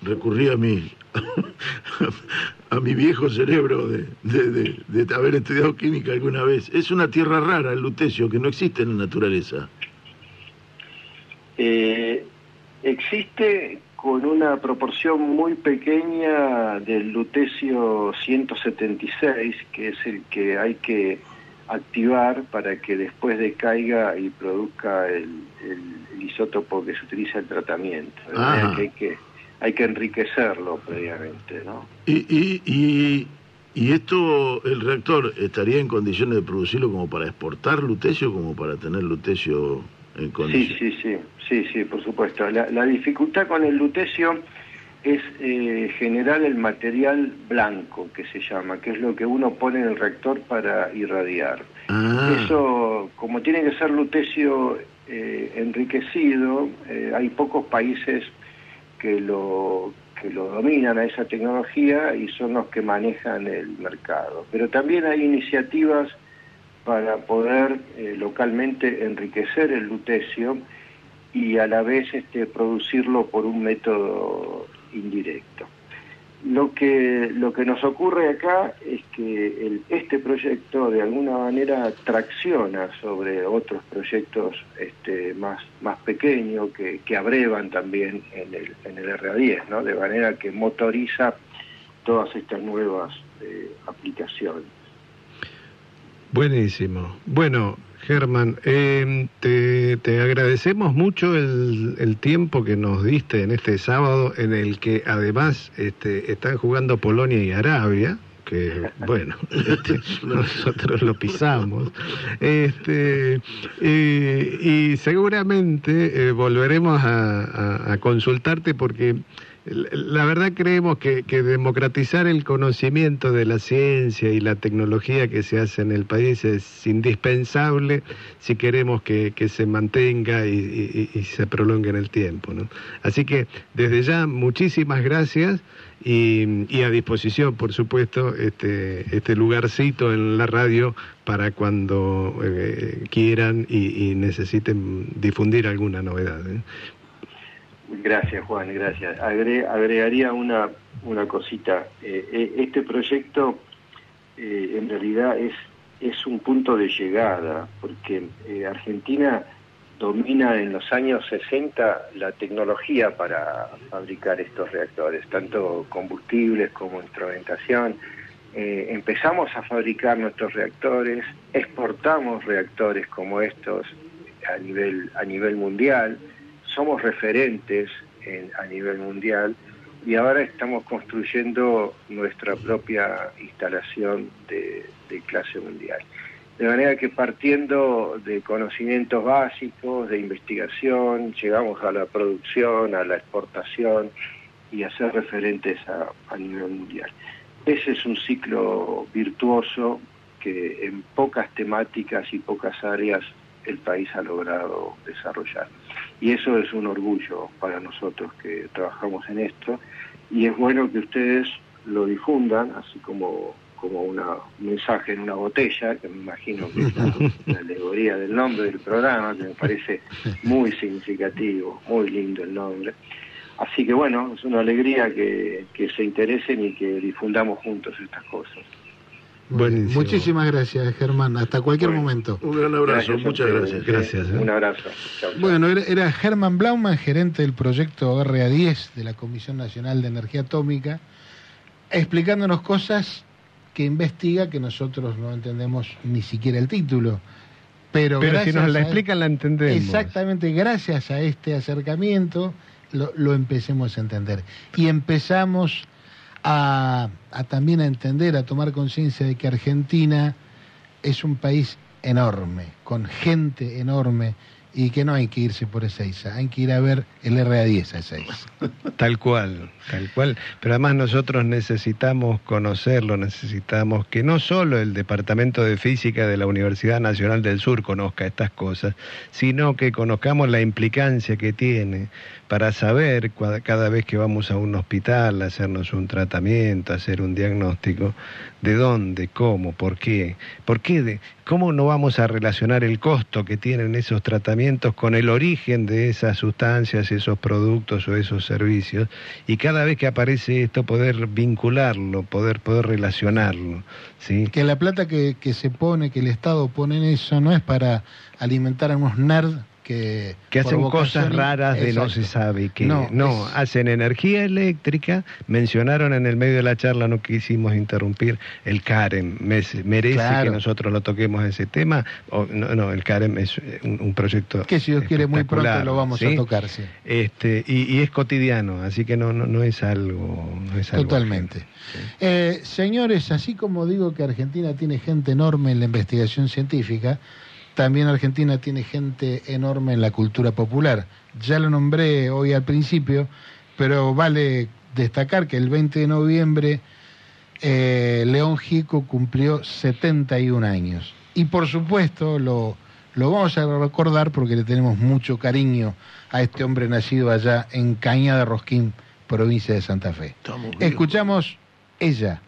recurrí a mi, a mi viejo cerebro de, de, de haber estudiado química alguna vez. Es una tierra rara el lutecio que no existe en la naturaleza. Eh, existe con una proporción muy pequeña del lutecio 176, que es el que hay que activar para que después decaiga y produzca el, isótopo que se utiliza en tratamiento. Que hay, que, hay que enriquecerlo previamente. ¿no? Y, y, y, y, esto, el reactor, estaría en condiciones de producirlo como para exportar lutecio, como para tener lutecio Sí, sí, sí, sí, sí, por supuesto. La, dificultad con el lutecio es eh, generar el material blanco, que se llama, que es lo que uno pone en el reactor para irradiar. Ah. Eso, como tiene que ser lutecio eh, enriquecido, eh, hay pocos países que lo, que lo dominan a esa tecnología y son los que manejan el mercado. Pero también hay iniciativas para poder localmente enriquecer el lutecio y a la vez este, producirlo por un método indirecto. Lo que, lo que nos ocurre acá es que este proyecto de alguna manera tracciona sobre otros proyectos este, más, más pequeños que, que abrevan también en el, en el RA10, ¿no? de manera que motoriza todas estas nuevas eh, aplicaciones. Buenísimo. Bueno, Germán, em, te, agradecemos mucho el, tiempo que nos diste en este sábado, en el que además este, están jugando Polonia y Arabia, que bueno, este, nosotros lo pisamos. Este, y seguramente eh, volveremos a consultarte porque la verdad creemos que, democratizar el conocimiento de la ciencia y la tecnología que se hace en el país es indispensable si queremos que, se mantenga y, se prolongue en el tiempo. ¿no? Así que desde ya muchísimas gracias y, a disposición, por supuesto, este, este lugarcito en la radio para cuando eh, quieran y, necesiten difundir alguna novedad. ¿eh? Gracias, Juan, gracias. agregaría una, una cosita. Eh, eh, este proyecto eh, en realidad es, es un punto de llegada, porque Argentina domina en los años 60 la tecnología para fabricar estos reactores, tanto combustibles como instrumentación. empezamos a fabricar nuestros reactores, exportamos reactores como estos a nivel, a nivel mundial somos referentes a nivel mundial y ahora estamos construyendo nuestra propia instalación de, clase mundial. De manera que partiendo de conocimientos básicos, de investigación, llegamos a la producción, a la exportación y a ser referentes a, nivel mundial. Ese es un ciclo virtuoso que en pocas temáticas y pocas áreas el país ha logrado desarrollar. Y eso es un orgullo para nosotros que trabajamos en esto y es bueno que ustedes lo difundan, así como como un mensaje en una botella, que me imagino que es la, alegoría del nombre del programa, que me parece muy significativo, muy lindo el nombre. Así que bueno, es una alegría que, que se interesen y que difundamos juntos estas cosas. Muchísimas gracias, Germán. Hasta cualquier momento. Un gran abrazo, muchas gracias. Gracias. ¿eh? Un abrazo. Bueno, era, Germán Blauman, gerente del proyecto RA10 de la Comisión Nacional de Energía Atómica, explicándonos cosas que investiga que nosotros no entendemos ni siquiera el título. Pero, Pero si nos la explican, la entendemos. Exactamente, gracias a este acercamiento lo, lo empecemos a entender. Y empezamos a, también a entender, a tomar conciencia de que Argentina es un país enorme, con gente enorme, y que no hay que irse por Ezeiza, hay que ir a ver el RA10 a Ezeiza. Tal cual, tal cual. Pero además nosotros necesitamos conocerlo, necesitamos que no solo el Departamento de Física de la Universidad Nacional del Sur conozca estas cosas, sino que conozcamos la implicancia que tiene para saber cada vez que vamos a un hospital, hacernos un tratamiento, hacer un diagnóstico, de dónde, cómo, por qué, por qué, de, cómo no vamos a relacionar el costo que tienen esos tratamientos con el origen de esas sustancias, esos productos o esos servicios, y cada vez que aparece esto poder vincularlo, poder, poder relacionarlo. ¿sí? Que la plata que, que se pone, que el Estado pone en eso, no es para alimentar a unos nerds que, hacen cosas raras de no se sabe que no, no hacen energía eléctrica. Mencionaron en el medio de la charla no quisimos interrumpir el CAREM merece que nosotros lo toquemos ese tema. O, no, no el CAREM es un, proyecto que si Dios quiere muy pronto lo vamos a tocar este y, es cotidiano así que no no, no es algo totalmente. eh, señores así como digo que Argentina tiene gente enorme en la investigación científica también Argentina tiene gente enorme en la cultura popular. Ya lo nombré hoy al principio, pero vale destacar que el 20 de noviembre eh, León Gico cumplió 71 años. Y por supuesto lo, lo vamos a recordar porque le tenemos mucho cariño a este hombre nacido allá en Cañada Rosquín, provincia de Santa Fe. Escuchamos ella.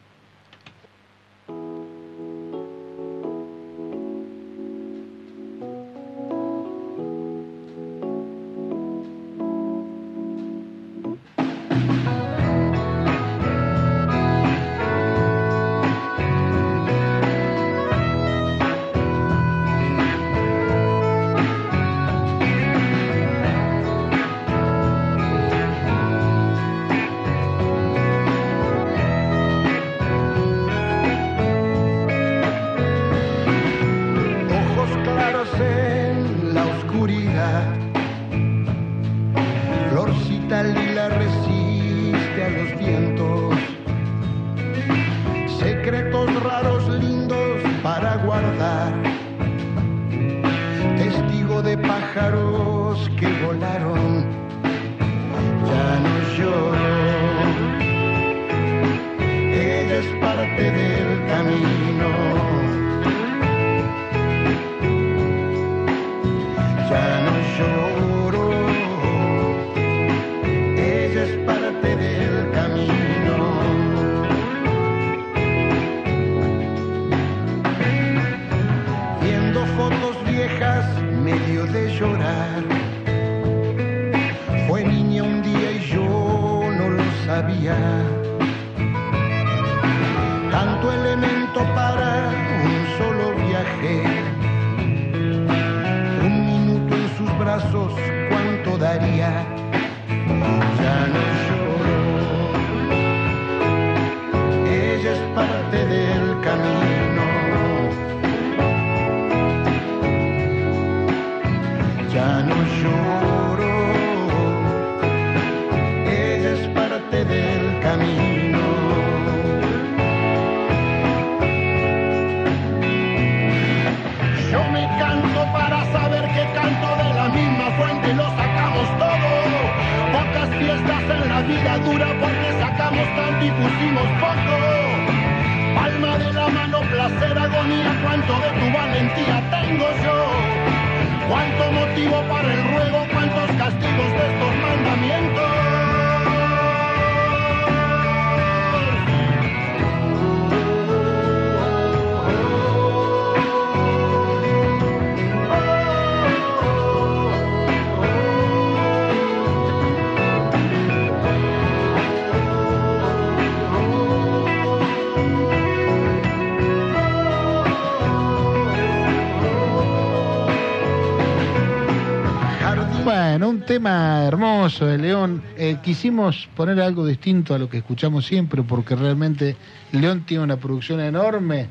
Tema hermoso de León. Eh, quisimos poner algo distinto a lo que escuchamos siempre, porque realmente León tiene una producción enorme,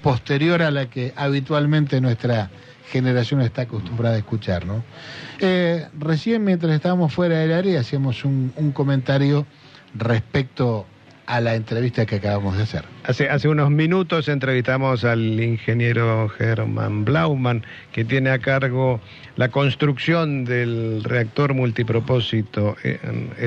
posterior a la que habitualmente nuestra generación está acostumbrada a escuchar, ¿no? Eh, recién, mientras estábamos fuera del área, hacíamos un, un comentario respecto a la entrevista que acabamos de hacer. Hace, hace unos minutos entrevistamos al ingeniero Germán Blauman, que tiene a cargo la construcción del reactor multipropósito eh,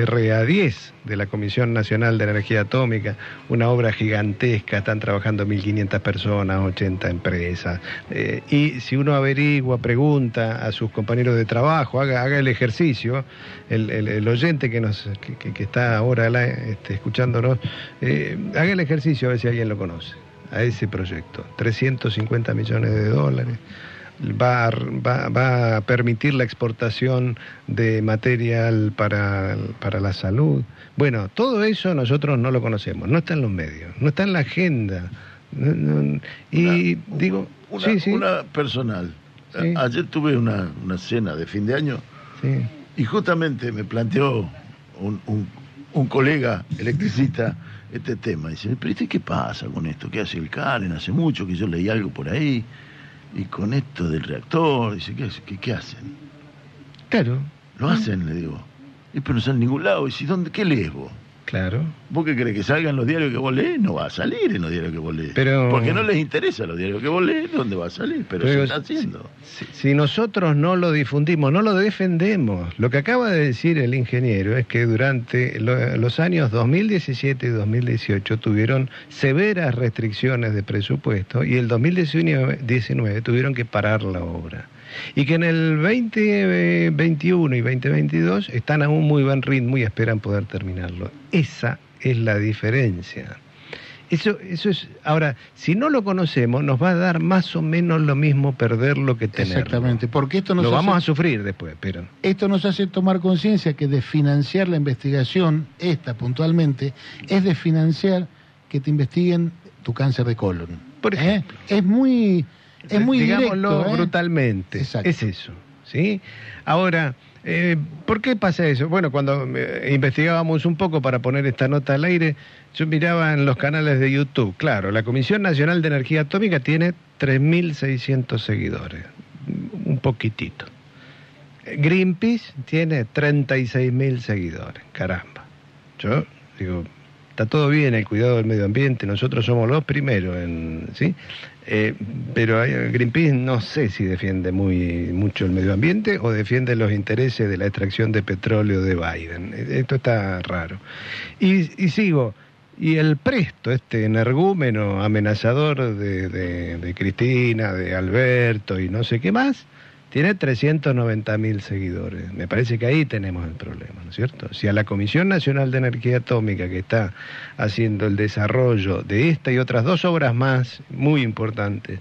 RA10 de la Comisión Nacional de Energía Atómica, una obra gigantesca, están trabajando 1.500 personas, 80 empresas. Eh, y si uno averigua, pregunta a sus compañeros de trabajo, haga, haga el ejercicio, el, el- oyente que, nos, que, que- está ahora la- este, escuchándonos, eh, haga el ejercicio a si alguien lo conoce, a ese proyecto. 350 millones de dólares. Va a, va- va a permitir la exportación de material para, para la salud. Bueno, todo eso nosotros no lo conocemos, no está en los medios, no está en la agenda. No- no- y Una- digo, una, sí, sí, una personal. Sí. Ayer tuve una, una cena de fin de año y justamente me planteó un, un- un colega electricista este tema. Dice, pero ¿este qué pasa con esto? ¿Qué hace el Karen? Hace mucho que yo leí algo por ahí. Y con esto del reactor, dice, ¿qué, qué, qué hacen? Claro, Lo hacen, le digo. Y pero no sale en ningún lado. Y si, ¿dónde, ¿qué lees vos? Claro. ¿Vos qué crees que salgan los diarios que vos lees? No va a salir en los diarios que vos lees. Pero- Porque no les interesa los diarios que vos lees, ¿dónde va a salir? Pero, Pero se está haciendo. Si, si nosotros no lo difundimos, no lo defendemos, lo que acaba de decir el ingeniero es que durante lo- los años 2017 y 2018 tuvieron severas restricciones de presupuesto y el 2019 tuvieron que parar la obra. Y que en el 2021 y 2022 están a un muy buen ritmo y esperan poder terminarlo. Esa es la diferencia. Eso, eso es. Ahora, si no lo conocemos, nos va a dar más o menos lo mismo perderlo que tenerlo. Exactamente, porque esto nos Lo vamos a sufrir después, pero. Esto nos hace tomar conciencia que de financiar la investigación, esta puntualmente, es de financiar que te investiguen tu cáncer de colon. Por ¿Eh? ejemplo. Es muy, es muy Digámoslo directo, ¿eh? brutalmente. Exacto. Es eso. ¿sí? Ahora, eh, ¿por qué pasa eso? Bueno, cuando eh, investigábamos un poco para poner esta nota al aire, yo miraba en los canales de YouTube. Claro, la Comisión Nacional de Energía Atómica tiene 3.600 seguidores. Un poquitito. Greenpeace tiene 36.000 seguidores. Caramba. Yo digo, está todo bien el cuidado del medio ambiente, nosotros somos los primeros, en, ¿sí? Eh, pero Greenpeace no sé si defiende muy mucho el medio ambiente o defiende los intereses de la extracción de petróleo de Biden. Esto está raro. Y, sigo. Y el presto, este energúmeno amenazador de, de Cristina, de Alberto y no sé qué más, tiene 390 mil seguidores. Me parece que ahí tenemos el problema, ¿no es cierto? Si a la Comisión Nacional de Energía Atómica, que está haciendo el desarrollo de esta y otras dos obras más muy importantes,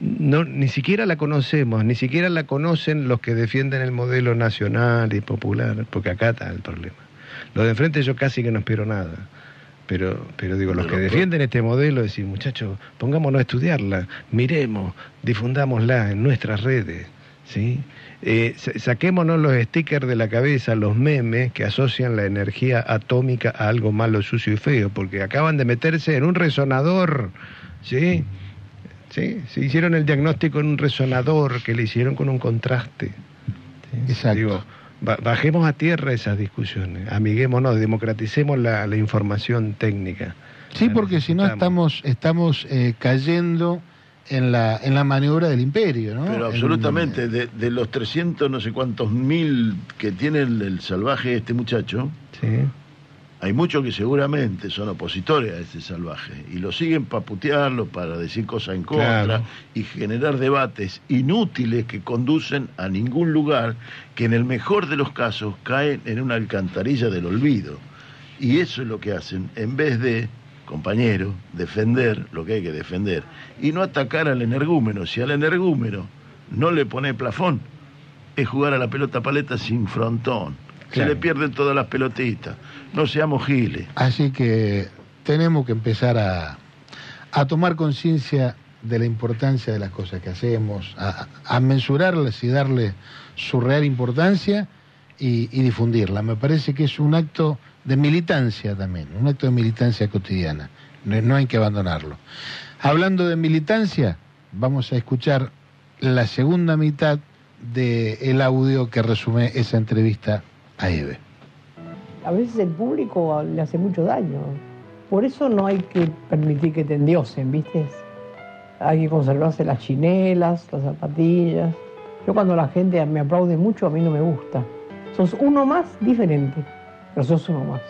no, ni siquiera la conocemos, ni siquiera la conocen los que defienden el modelo nacional y popular, porque acá está el problema. Lo de enfrente yo casi que no espero nada. Pero, pero digo, los que defienden este modelo, decir, muchachos, pongámonos a estudiarla, miremos, difundámosla en nuestras redes. ¿Sí? Eh, saquémonos los stickers de la cabeza, los memes que asocian la energía atómica a algo malo, sucio y feo, porque acaban de meterse en un resonador, ¿sí? ¿Sí? Se hicieron el diagnóstico en un resonador que le hicieron con un contraste. Exacto. bajemos a tierra esas discusiones, amiguémonos, democraticemos la, información técnica. Sí, porque si no estamos, estamos eh, cayendo en la, en la maniobra del imperio, ¿no? Pero absolutamente, de, de, los 300 no sé cuántos mil que tiene el, salvaje este muchacho, hay muchos que seguramente son opositores a ese salvaje y lo siguen para putearlo, para decir cosas en contra y generar debates inútiles que conducen a ningún lugar, que en el mejor de los casos caen en una alcantarilla del olvido. Y eso es lo que hacen, en vez de compañero, defender lo que hay que defender y no atacar al energúmeno. Si al energúmeno no le pone plafón, es jugar a la pelota paleta sin frontón. Se le pierden todas las pelotitas. No seamos giles. Así que tenemos que empezar a, a tomar conciencia de la importancia de las cosas que hacemos, a, a mensurarlas y darle su real importancia y, y difundirla. Me parece que es un acto de militancia también, un acto de militancia cotidiana. No, hay que abandonarlo. Hablando de militancia, vamos a escuchar la segunda mitad del audio que resume esa entrevista a Eve. A veces el público le hace mucho daño. Por eso no hay que permitir que te endiosen, ¿viste? Hay que conservarse las chinelas, las zapatillas. Yo cuando la gente me aplaude mucho, a mí no me gusta. Sos uno más diferente sos uno más.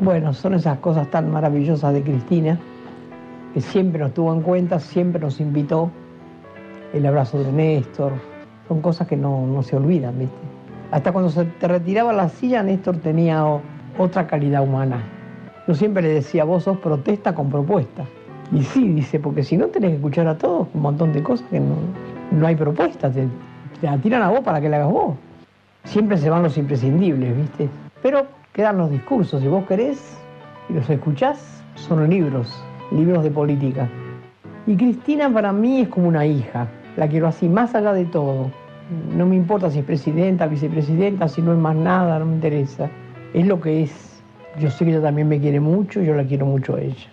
Bueno, son esas cosas tan maravillosas de Cristina, que siempre nos tuvo en cuenta, siempre nos invitó, el abrazo de Néstor, son cosas que no, se olvidan, ¿viste? Hasta cuando se retiraba la silla, Néstor tenía otra calidad humana. Yo siempre le decía, vos sos protesta con propuesta. Y sí, dice, porque si no tenés que escuchar a todos un montón de cosas que no, no hay propuestas te tiran a vos para que la hagas vos. Siempre se van los imprescindibles, ¿viste? Pero quedan los discursos, si vos querés y los escuchás, son libros, libros de política. Y Cristina para mí es como una hija, la quiero así, más allá de todo. No me importa si es presidenta, vicepresidenta, si no es más nada, no me interesa. Es lo que es. Yo sé que ella también me quiere mucho, yo la quiero mucho a ella.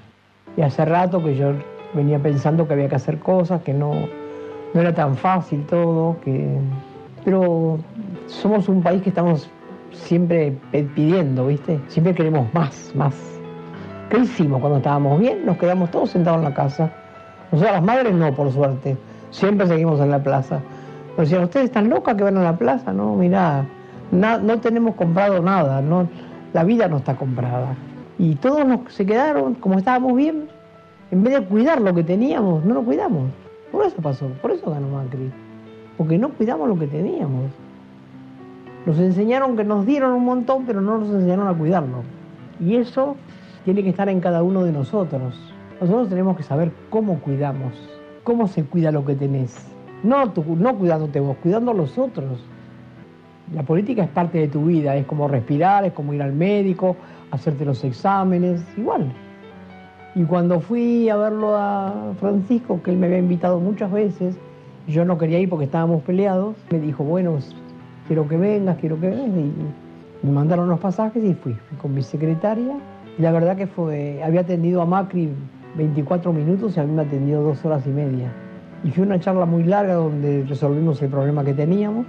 Y hace rato que yo venía pensando que había que hacer cosas, que no, no era tan fácil todo, que... pero somos un país que estamos siempre pidiendo, ¿viste? Siempre queremos más, más. ¿Qué hicimos cuando estábamos bien? Nos quedamos todos sentados en la casa. Nosotros las madres no, por suerte. Siempre seguimos en la plaza. Pero decían, ¿ustedes están locas que van a la plaza? No, mirá, no tenemos comprado nada, no, la vida no está comprada. Y todos nos, se quedaron, como estábamos bien, en vez de cuidar lo que teníamos, no lo cuidamos. Por eso pasó, por eso ganó Macri. Porque no cuidamos lo que teníamos. Nos enseñaron que nos dieron un montón, pero no nos enseñaron a cuidarlo. Y eso tiene que estar en cada uno de nosotros. Nosotros tenemos que saber cómo cuidamos, cómo se cuida lo que tenés. No, no cuidándote vos, cuidando a los otros. La política es parte de tu vida, es como respirar, es como ir al médico, hacerte los exámenes, igual. Y cuando fui a verlo a Francisco, que él me había invitado muchas veces, yo no quería ir porque estábamos peleados, me dijo, bueno, quiero que vengas, quiero que vengas. Y me mandaron los pasajes y fui, con mi secretaria. Y la verdad que fue, había atendido a Macri 24 minutos y a mí me ha atendido dos horas y media. Y fue una charla muy larga donde resolvimos el problema que teníamos.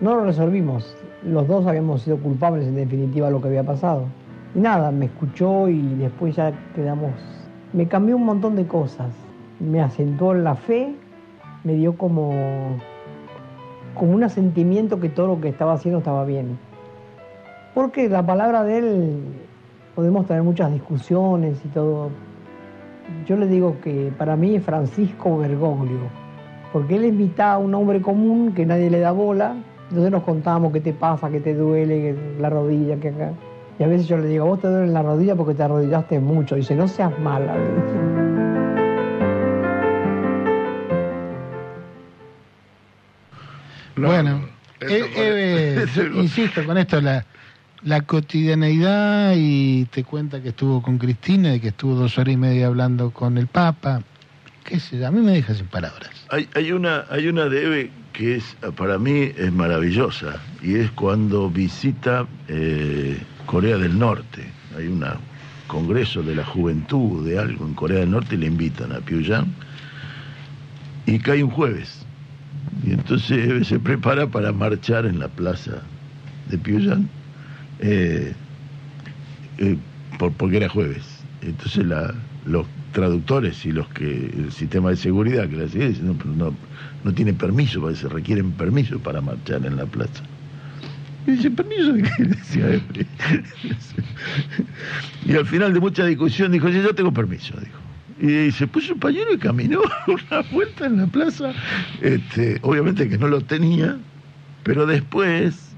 No lo resolvimos, los dos habíamos sido culpables en definitiva de lo que había pasado. Y nada, me escuchó y después ya quedamos... Me cambió un montón de cosas. Me acentuó en la fe, me dio como, como un asentimiento que todo lo que estaba haciendo estaba bien. Porque la palabra de él podemos tener muchas discusiones y todo. Yo le digo que para mí es Francisco Bergoglio, porque él invita a un hombre común que nadie le da bola, entonces nos contábamos qué te pasa, qué te duele, la rodilla, que acá. Y a veces yo le digo, vos te duele la rodilla porque te arrodillaste mucho. Dice, no seas mala. No, bueno, eh, eso con- insisto con esto, la, la cotidianeidad y te cuenta que estuvo con Cristina y que estuvo dos horas y media hablando con el Papa. ¿Qué sé yo? A mí me deja sin palabras. Hay, hay una hay una de Eve que es para mí es maravillosa y es cuando visita eh, Corea del Norte. Hay un congreso de la juventud de algo en Corea del Norte y le invitan a Pyongyang y cae un jueves. Y entonces se prepara para marchar en la plaza de Pyongyang eh, eh, por, porque era jueves. Entonces los traductores y los que el sistema de seguridad que la sigue no, no, no tiene permiso, parece, requieren permiso para marchar en la plaza. Y dice, ¿permiso qué? Decía y al final de mucha discusión dijo, sí, yo tengo permiso, dijo. Y se puso un pañuelo y caminó una vuelta en la plaza. Este, obviamente que no lo tenía, pero después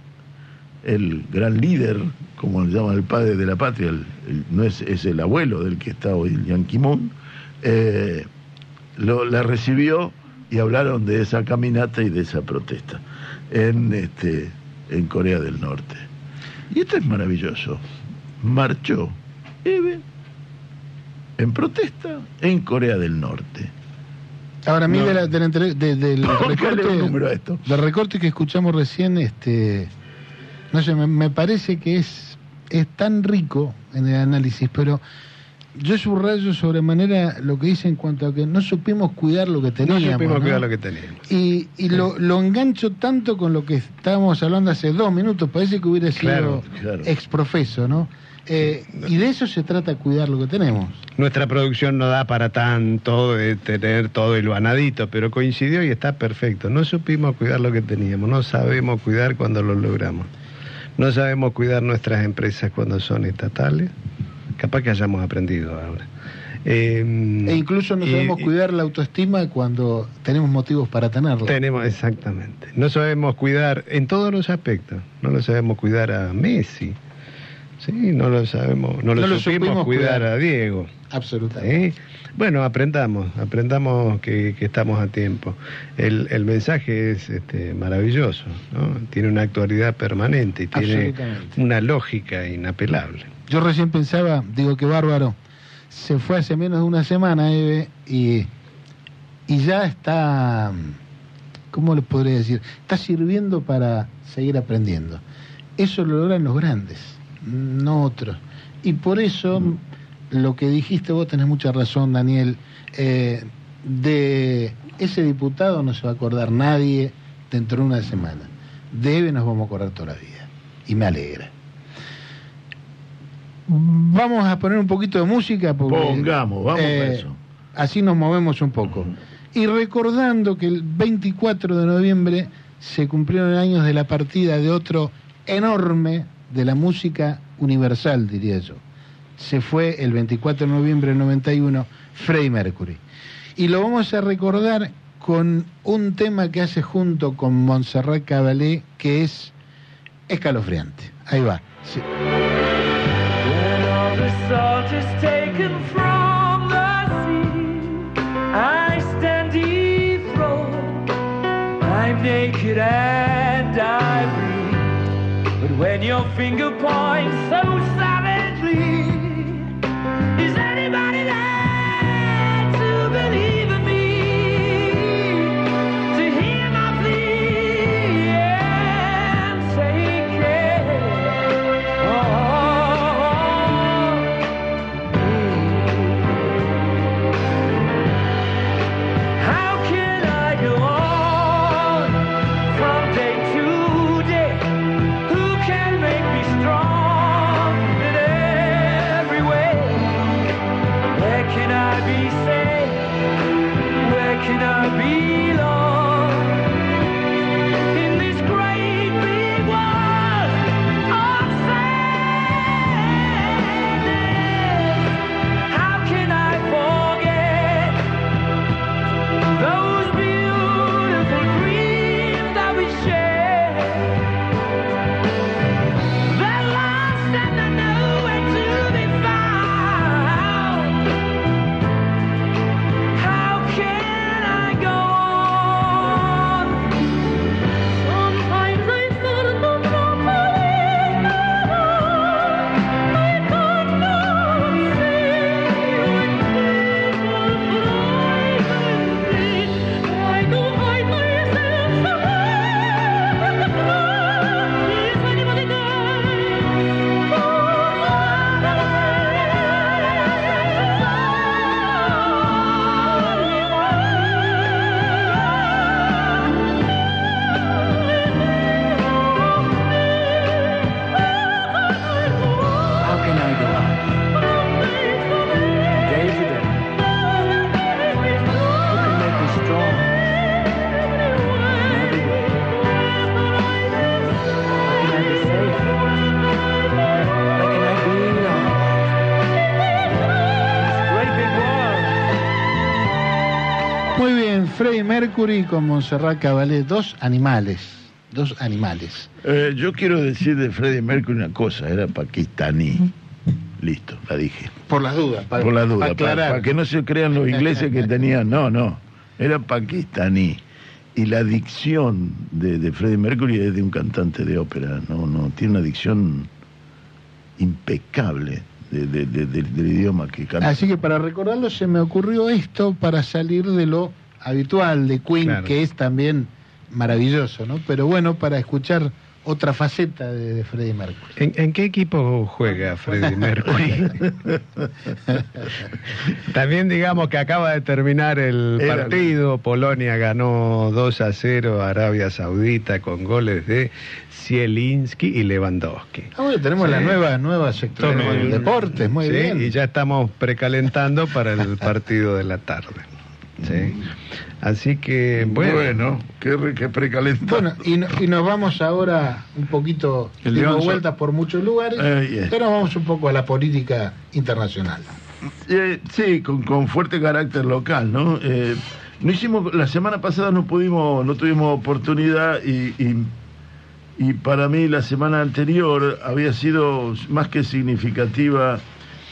el gran líder, como le llaman el padre de la patria, no es, es el abuelo del que está hoy el Yan Ki-moon, eh, lo- la recibió y hablaron de esa caminata y de esa protesta en, este, en Corea del Norte. Y esto es maravilloso. Marchó Eve en protesta en Corea del Norte. Ahora, a mí No. de la- de la entre- de- del, recorte, esto. del recorte que escuchamos recién, este, no sé, me, me parece que es, es tan rico en el análisis, pero yo subrayo sobremanera lo que dice en cuanto a que no supimos cuidar lo que No teníamos. supimos ¿no? cuidar lo que teníamos. Y, y lo, lo engancho tanto con lo que estábamos hablando hace dos minutos, parece que hubiera sido Claro, claro. exprofeso, ¿no? Eh, y de eso se trata cuidar lo que tenemos. Nuestra producción no da para tanto de tener todo hilvanadito, pero coincidió y está perfecto. No supimos cuidar lo que teníamos, no sabemos cuidar cuando lo logramos. No sabemos cuidar nuestras empresas cuando son estatales. Capaz que hayamos aprendido ahora. Eh, E incluso no y- sabemos y- cuidar la autoestima cuando tenemos motivos para tenerla. Tenemos, exactamente. No sabemos cuidar en todos los aspectos. No lo sabemos cuidar a Messi. Sí, no lo sabemos, no lo, No lo supimos, cuidar, cuidar. a Diego. Absolutamente. ¿sí? Bueno, aprendamos, aprendamos que, que estamos a tiempo. El, el mensaje es este, maravilloso, ¿no? Tiene una actualidad permanente y tiene una lógica inapelable. Yo recién pensaba, digo que bárbaro, se fue hace menos de una semana, Eve, y, y ya está, ¿cómo le podría decir? Está sirviendo para seguir aprendiendo. Eso lo logran los grandes, no otros. Y por eso, lo que dijiste vos tenés mucha razón, Daniel, eh, de ese diputado no se va a acordar nadie dentro de una semana. De Eve nos vamos a acordar toda la vida. Y me alegra. Vamos a poner un poquito de música porque Pongamos, vamos eh, para eso. así nos movemos un poco. Y recordando que el 24 de noviembre se cumplieron años de la partida de otro enorme de la música universal, diría yo. Se fue el 24 de noviembre del 91 Freddie Mercury. Y lo vamos a recordar con un tema que hace junto con Montserrat Caballé que es escalofriante. Ahí va. Sí. Salt is taken from the sea, I stand dethroned. I'm naked and I bleed. But when your finger points so Mercury con Montserrat Caballé, dos animales, dos animales. Eh, yo quiero decir de Freddie Mercury una cosa, era pakistaní. Listo, la dije. Por las dudas, para, Por la duda, para para, aclarar. para que no se crean los ingleses que tenían. No, no, era pakistaní. Y la dicción de, de Freddie Mercury es de un cantante de ópera, no, no, tiene una dicción impecable de- de- de- de- del idioma que canta. Así que para recordarlo se me ocurrió esto para salir de lo habitual de Queen, Claro. que es también maravilloso, ¿no? Pero bueno, para escuchar otra faceta de, de Freddie Mercury. ¿En, en qué equipo juega Freddie Mercury? También digamos que acaba de terminar el Era- partido, Polonia ganó 2 a 0 a Arabia Saudita con goles de Zielinski y Lewandowski. Ah, bueno, tenemos Sí. la nueva, nueva sector de deportes, muy Sí, bien. Y ya estamos precalentando para el partido de la tarde. Sí. Así que, bueno. bueno, qué, qué precalentado. Bueno, y, no- y nos vamos ahora un poquito, León vueltas por muchos lugares, es. pero vamos un poco a la política internacional. Eh, sí, con, con fuerte carácter local, ¿no? Eh, no hicimos, la semana pasada no pudimos, no tuvimos oportunidad y, y, y para mí la semana anterior había sido más que significativa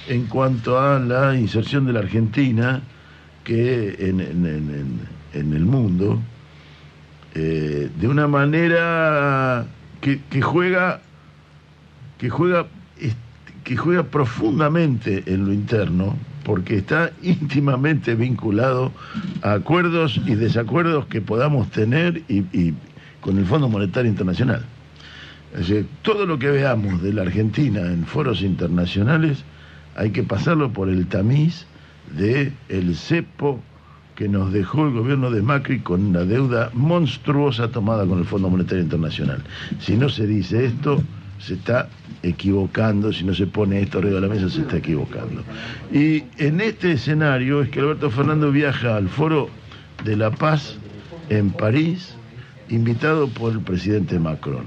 en cuanto a la inserción de la Argentina que en, en- en- en- el mundo, eh, de una manera que, que juega, que juega que juega profundamente en lo interno, porque está íntimamente vinculado a acuerdos y desacuerdos que podamos tener y con el Fondo Monetario Internacional. Es decir, todo lo que veamos de la Argentina en foros internacionales hay que pasarlo por el tamiz de el cepo que nos dejó el gobierno de Macri con una deuda monstruosa tomada con el Fondo Monetario Internacional. Si no se dice esto, se está equivocando, si no se pone esto arriba de la mesa, se está equivocando. Y en este escenario es que Alberto Fernández viaja al Foro de la Paz en París, invitado por el presidente Macron.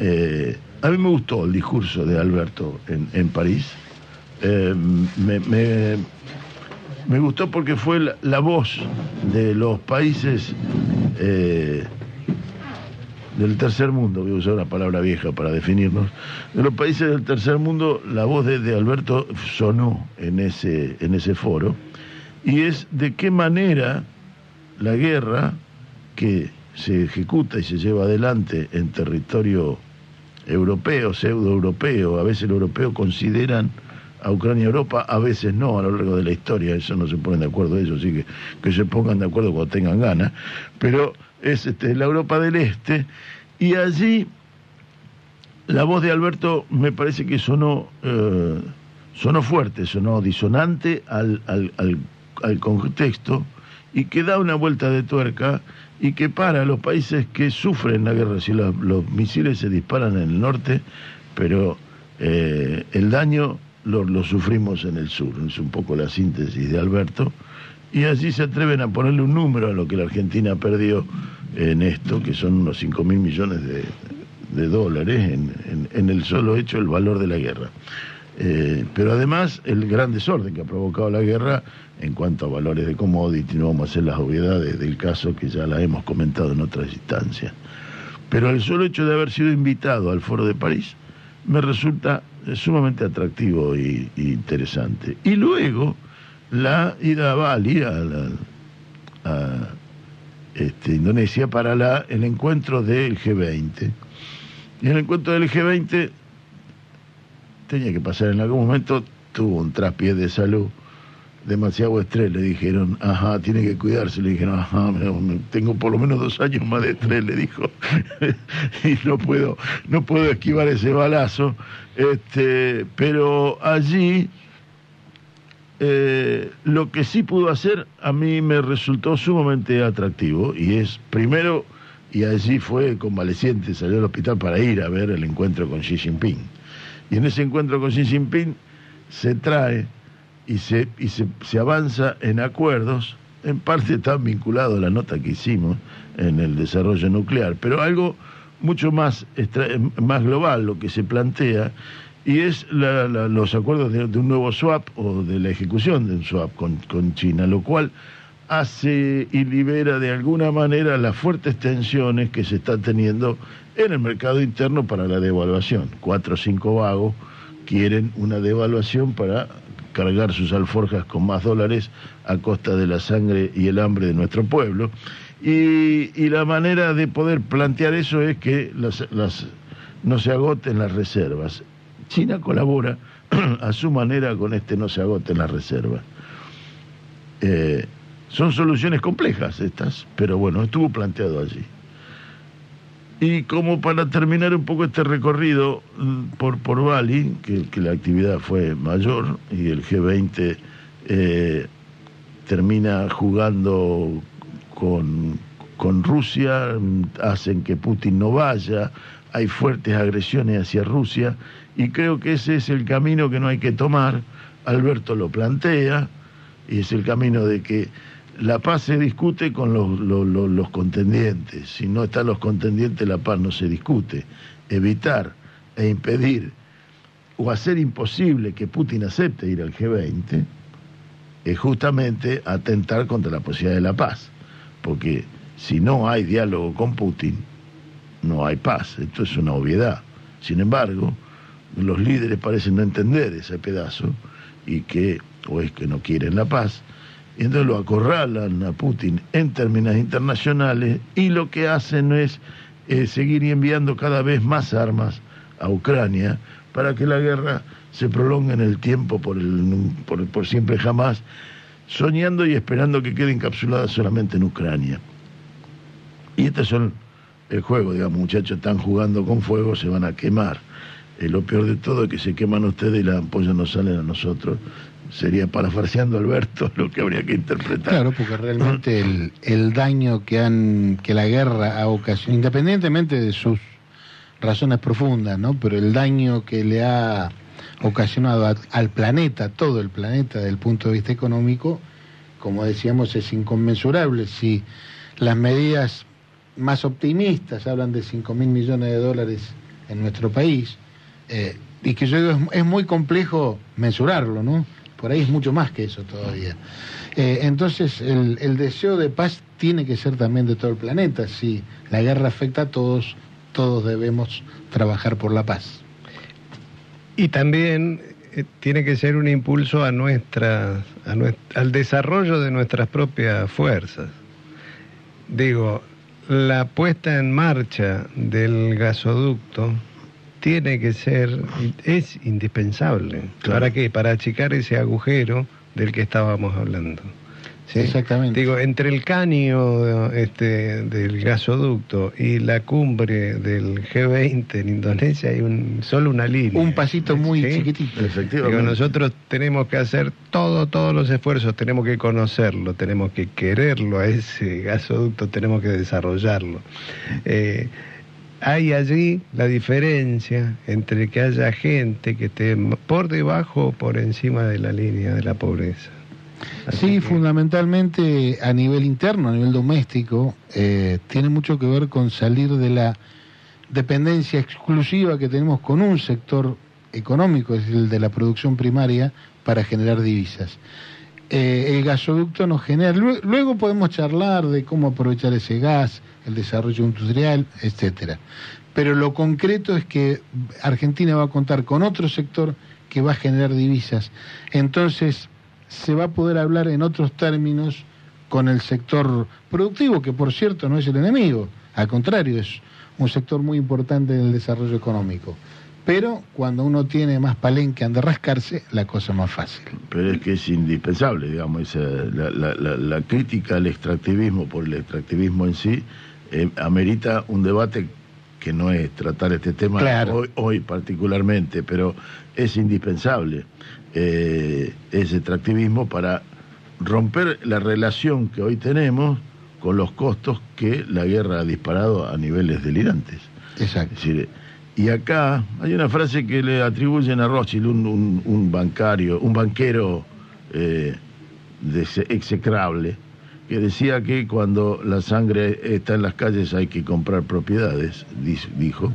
Eh, a mí me gustó el discurso de Alberto en, en París. Eh, me, me- gustó porque fue la, voz de los países eh, del tercer mundo, voy a usar una palabra vieja para definirnos, de los países del tercer mundo, la voz de, de Alberto sonó en ese, en ese foro, y es de qué manera la guerra que se ejecuta y se lleva adelante en territorio europeo, pseudo-europeo, a veces los europeos consideran a Ucrania Europa, a veces no a lo largo de la historia, eso no se ponen de acuerdo ellos, así que que se pongan de acuerdo cuando tengan ganas, pero es este, la Europa del Este, y allí la voz de Alberto me parece que sonó, eh, sonó fuerte, sonó disonante al, al, al, al contexto y que da una vuelta de tuerca y que para los países que sufren la guerra, si los, los misiles se disparan en el norte, pero eh, el daño lo, sufrimos en el sur, es un poco la síntesis de Alberto, y allí se atreven a ponerle un número a lo que la Argentina perdió en esto, que son unos 5 mil millones de, dólares en el solo hecho el valor de la guerra. Eh, pero además el gran desorden que ha provocado la guerra en cuanto a valores de commodity, no vamos a hacer las obviedades del caso que ya la hemos comentado en otras instancias. Pero el solo hecho de haber sido invitado al Foro de París me resulta sumamente atractivo y, interesante. Y luego la ida a Bali, a, este, Indonesia, para el encuentro del G20. Y el encuentro del G20 tenía que pasar en algún momento, tuvo un traspié de salud, demasiado estrés, le dijeron, ajá, tiene que cuidarse, le dijeron, ajá, tengo por lo menos dos años más de estrés, le dijo, y no puedo, no puedo esquivar ese balazo, este, pero allí eh, lo que sí pudo hacer a mí me resultó sumamente atractivo y es primero y allí fue convaleciente, salió al hospital para ir a ver el encuentro con Xi Jinping. Y en ese encuentro con Xi Jinping se trae y se, y se, se avanza en acuerdos, en parte están vinculados a la nota que hicimos en el desarrollo nuclear, pero algo mucho más, más global lo que se plantea y es la- la- los acuerdos de, de un nuevo swap o de la ejecución de un swap con, con China, lo cual hace y libera de alguna manera las fuertes tensiones que se están teniendo en el mercado interno para la devaluación. Cuatro o cinco vagos quieren una devaluación para cargar sus alforjas con más dólares a costa de la sangre y el hambre de nuestro pueblo. Y, y la manera de poder plantear eso es que las, las, no se agoten las reservas. China colabora a su manera con este no se agoten las reservas. Eh, son soluciones complejas estas, pero bueno, estuvo planteado allí. Y como para terminar un poco este recorrido mm, por, por Bali, que, la actividad fue mayor y el G20 eh, termina jugando con, con Rusia, mm, hacen que Putin no vaya, hay fuertes agresiones hacia Rusia y creo que ese es el camino que no hay que tomar. Alberto lo plantea y es el camino de que la paz se discute con los, los, contendientes. Si no están los contendientes, la paz no se discute. Evitar e impedir o hacer imposible que Putin acepte ir al G20 es justamente atentar contra la posibilidad de la paz. Porque si no hay diálogo con Putin, no hay paz. Esto es una obviedad. Sin embargo, los líderes parecen no entender ese pedazo y que o es que no quieren la paz y entonces lo acorralan a Putin en términos internacionales y lo que hacen es eh, seguir enviando cada vez más armas a Ucrania para que la guerra se prolongue en el tiempo por, siempre jamás, soñando y esperando que quede encapsulada solamente en Ucrania. Y este son el juego, digamos, muchachos están jugando con fuego, se van a quemar. Eh, lo peor de todo es que se queman ustedes y las ampollas no salen a nosotros sería parafarseando Alberto lo que habría que interpretar. Claro, porque realmente el, el daño que han que la guerra ha ocasionado, independientemente de sus razones profundas, ¿no? Pero el daño que le ha ocasionado a, al planeta, todo el planeta, desde el punto de vista económico, como decíamos, es inconmensurable. Si las medidas más optimistas hablan de 5 mil millones de dólares en nuestro país, eh, y que yo digo, es, es muy complejo mensurarlo, ¿no? Por ahí es mucho más que eso todavía. Eh, entonces, el, el, deseo de paz tiene que ser también de todo el planeta. Si la guerra afecta a todos, todos debemos trabajar por la paz. Y también eh, tiene que ser un impulso a nuestra, a nuestra, al desarrollo de nuestras propias fuerzas. Digo, la puesta en marcha del gasoducto tiene que ser, es indispensable. Claro. ¿Para qué? Para achicar ese agujero del que estábamos hablando. ¿Sí? Exactamente. Digo, entre el caño este, del gasoducto y la cumbre del G20 en Indonesia hay un, solo una línea. Un pasito muy ¿Sí? chiquitito. Efectivamente. Digo, nosotros tenemos que hacer todo, todos los esfuerzos, tenemos que conocerlo, tenemos que quererlo a ese gasoducto, tenemos que desarrollarlo. Eh, hay allí la diferencia entre que haya gente que esté por debajo o por encima de la línea de la pobreza. Así sí, que... fundamentalmente a nivel interno, a nivel doméstico, eh, tiene mucho que ver con salir de la dependencia exclusiva que tenemos con un sector económico, es el de la producción primaria, para generar divisas. Eh, el gasoducto nos genera, luego podemos charlar de cómo aprovechar ese gas, el desarrollo industrial, etcétera. Pero lo concreto es que Argentina va a contar con otro sector que va a generar divisas. Entonces, se va a poder hablar en otros términos con el sector productivo, que por cierto no es el enemigo, al contrario, es un sector muy importante en el desarrollo económico. Pero cuando uno tiene más palenque ande rascarse, la cosa más fácil. Pero es que es indispensable, digamos, esa, la, la, crítica al extractivismo por el extractivismo en sí eh, amerita un debate que no es tratar este tema claro. hoy, hoy, particularmente, pero es indispensable eh, ese extractivismo para romper la relación que hoy tenemos con los costos que la guerra ha disparado a niveles delirantes. Exacto. Es decir, y acá hay una frase que le atribuyen a Rothschild, un, un, un bancario, un banquero eh, execrable, que decía que cuando la sangre está en las calles hay que comprar propiedades, dijo,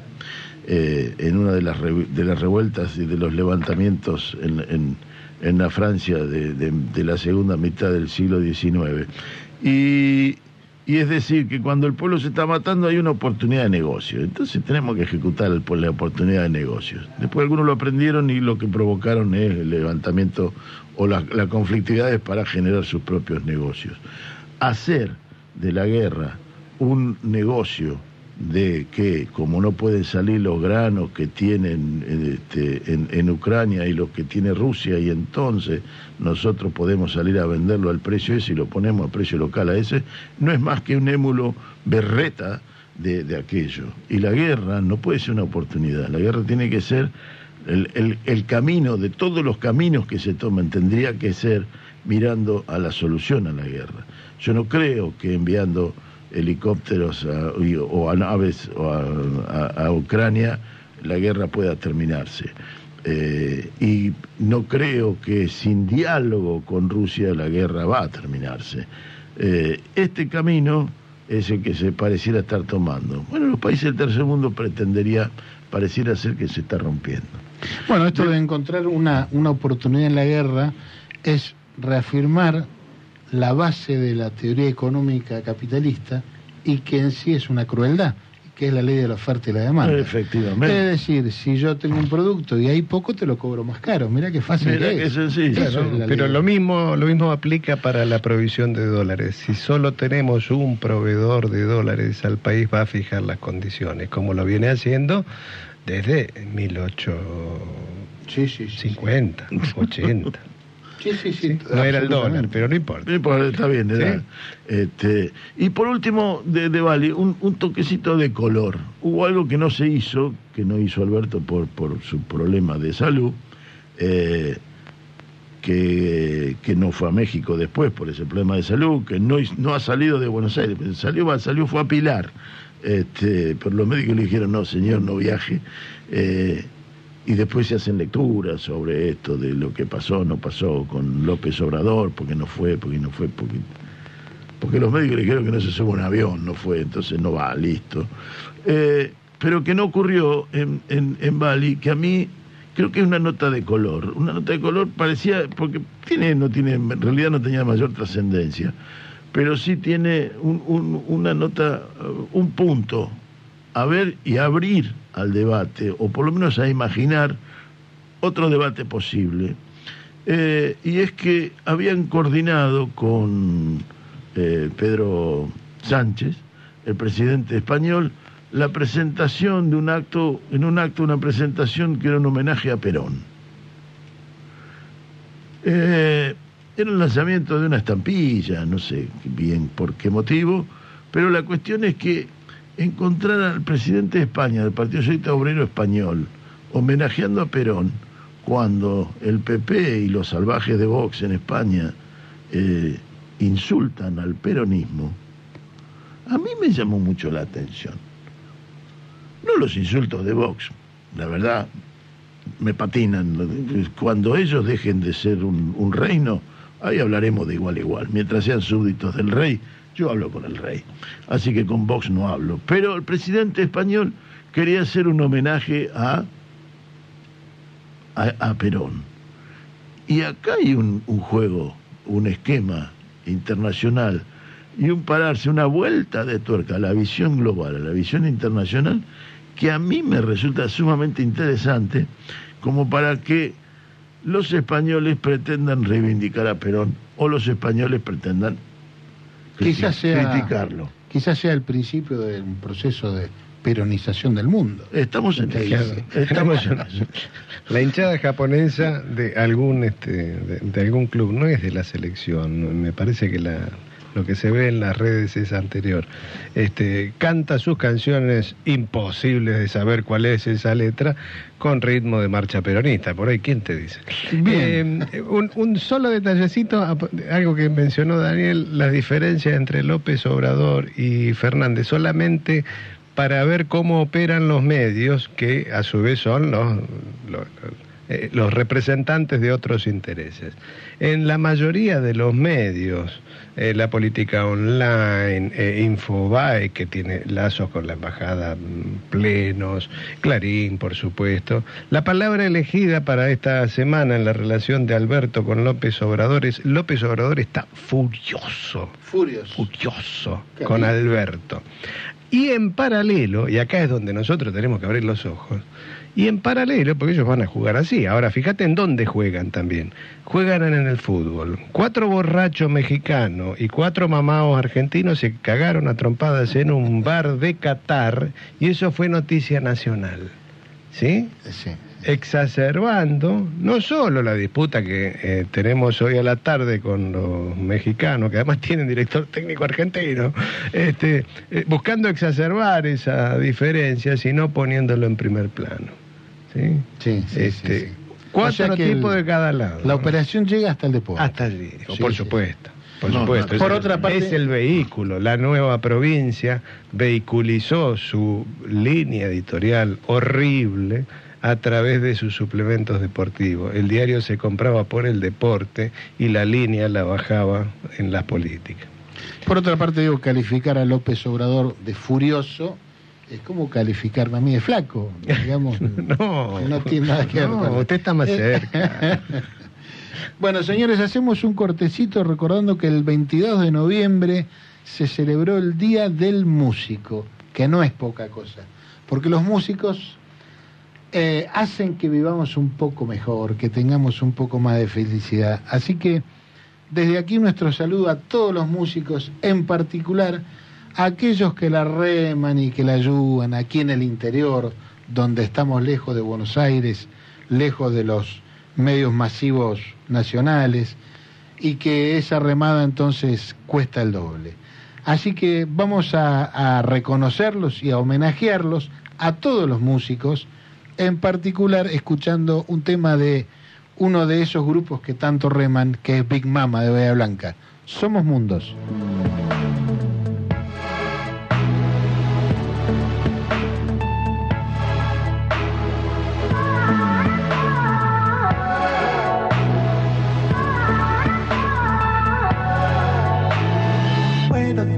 eh, en una de las, de las revueltas y de los levantamientos en, en, en la Francia de, de, la segunda mitad del siglo XIX. Y, y es decir, que cuando el pueblo se está matando hay una oportunidad de negocio. Entonces tenemos que ejecutar el- la oportunidad de negocios. Después algunos lo aprendieron y lo que provocaron es el levantamiento o la, la conflictividad es para generar sus propios negocios. Hacer de la guerra un negocio de que como no pueden salir los granos que tienen este, en, en Ucrania y los que tiene Rusia y entonces nosotros podemos salir a venderlo al precio ese y lo ponemos a precio local a ese, no es más que un émulo berreta de, de aquello. Y la guerra no puede ser una oportunidad, la guerra tiene que ser el, el- el camino de todos los caminos que se toman, tendría que ser mirando a la solución a la guerra. Yo no creo que enviando helicópteros a- o a naves o a, a- a Ucrania la guerra pueda terminarse. Eh, y no creo que sin diálogo con Rusia la guerra va a terminarse. Eh, este camino es el que se pareciera estar tomando. Bueno, los países del tercer mundo pretendería, pareciera ser que se está rompiendo. Bueno, esto de encontrar una, una oportunidad en la guerra es reafirmar la base de la teoría económica capitalista y que en sí es una crueldad, que es la ley de la oferta y la demanda. Efectivamente. Es decir, si yo tengo un producto y hay poco, te lo cobro más caro. Mira qué fácil Mirá que qué es. sencillo. Eso Claro, es la pero ley. lo mismo, lo mismo aplica para la provisión de dólares. Si solo tenemos un proveedor de dólares, al país va a fijar las condiciones, como lo viene haciendo desde 1850, Sí, sí, sí. 80. Sí, sí, sí, No era el dólar, pero no importa. Está bien, Sí. Este, y por último, de, de Bali, un, un toquecito de color. Hubo algo que no se hizo, que no hizo Alberto por, por su problema de salud, eh, que, que no fue a México después por ese problema de salud, que no, no ha salido de Buenos Aires, salió, salió fue a Pilar. Este, pero los médicos le dijeron, no, señor, no viaje. Eh, y después se hacen lecturas sobre esto, de lo que pasó, no pasó con López Obrador, porque no fue, porque no fue, porque, porque los médicos le dijeron que no se sube un avión, no fue, entonces no va, listo. Eh, pero que no ocurrió en, en, Bali, que a mí creo que es una nota de color. Una nota de color parecía, porque tiene, no tiene, en realidad no tenía mayor trascendencia, pero sí tiene un- un- una nota, un punto a ver y abrir al debate, o por lo menos a imaginar otro debate posible. Eh, y es que habían coordinado con eh, Pedro Sánchez, el presidente español, la presentación de un acto, en un acto una presentación que era un homenaje a Perón. Eh, era un lanzamiento de una estampilla, no sé bien por qué motivo, pero la cuestión es que encontrar al presidente de España, del Partido Socialista Obrero Español, homenajeando a Perón, cuando el PP y los salvajes de Vox en España eh, insultan al peronismo, a mí me llamó mucho la atención. No los insultos de Vox, la verdad, me patinan. Cuando ellos dejen de ser un, un reino, ahí hablaremos de igual a igual. Mientras sean súbditos del rey, yo hablo con el rey. Así que con Vox no hablo. Pero el presidente español quería hacer un homenaje a, a, Perón. Y acá hay un, un juego, un esquema internacional y un pararse, una vuelta de tuerca a la visión global, a la visión internacional, que a mí me resulta sumamente interesante, como para que los españoles pretendan reivindicar a Perón o los españoles pretendan Quizás sea- criticarlo. Quizás sea el principio de un proceso de peronización del mundo. Estamos en eso. Estamos en eso. La hinchada japonesa de algún este, de, de algún club no es de la selección. Me parece que la, lo que se ve en las redes es anterior. Este, canta sus canciones imposibles de saber cuál es esa letra con ritmo de marcha peronista. Por ahí, ¿quién te dice? Bien. Eh, un, un solo detallecito, algo que mencionó Daniel, las diferencias entre López Obrador y Fernández, solamente para ver cómo operan los medios, que a su vez son los, los, eh, los representantes de otros intereses. En la mayoría de los medios, eh, la política online, eh, Infobae, que tiene lazos con la embajada mm, plenos, Clarín, por supuesto. La palabra elegida para esta semana en la relación de Alberto con López Obrador es López Obrador está furioso, Furios. furioso Qué con. Alberto. Y en paralelo, y acá es donde nosotros tenemos que abrir los ojos, y en paralelo, porque ellos van a jugar así. Ahora, fíjate en dónde juegan también. Juegan en el fútbol. Cuatro borrachos mexicanos y cuatro mamaos argentinos se cagaron a trompadas en un bar de Qatar y eso fue noticia nacional. ¿Sí? Sí. exacerbando no solo la disputa que eh, tenemos hoy a la tarde con los mexicanos, que además tienen director técnico argentino, este, eh, buscando exacerbar esa diferencia, sino poniéndolo en primer plano. ¿Sí? Sí, sí, Este, sí. Cuatro O sea que tipos el- de cada lado. La operación llega hasta el deporte. Hasta allí, Sí, por supuesto. Por No, supuesto. no, Es por el- otra parte- Es el vehículo. La nueva provincia vehiculizó su línea editorial horrible a través de sus suplementos deportivos. El diario se compraba por el deporte y la línea la bajaba en las políticas. Por otra parte, digo, calificar a López Obrador de furioso es como calificarme a mí de flaco, digamos. No, No tiene nada que ver no, con- usted está más cerca. Bueno, señores, hacemos un cortecito recordando que el 22 de noviembre se celebró el Día del Músico, que no es poca cosa, porque los músicos eh, hacen que vivamos un poco mejor, que tengamos un poco más de felicidad. Así que desde aquí nuestro saludo a todos los músicos, en particular aquellos que la reman y que la ayudan aquí en el interior, donde estamos lejos de Buenos Aires, lejos de los medios masivos nacionales, y que esa remada entonces cuesta el doble. Así que vamos a, a reconocerlos y a homenajearlos a todos los músicos, en particular escuchando un tema de uno de esos grupos que tanto reman, que es Big Mama de Bahía Blanca. Somos mundos.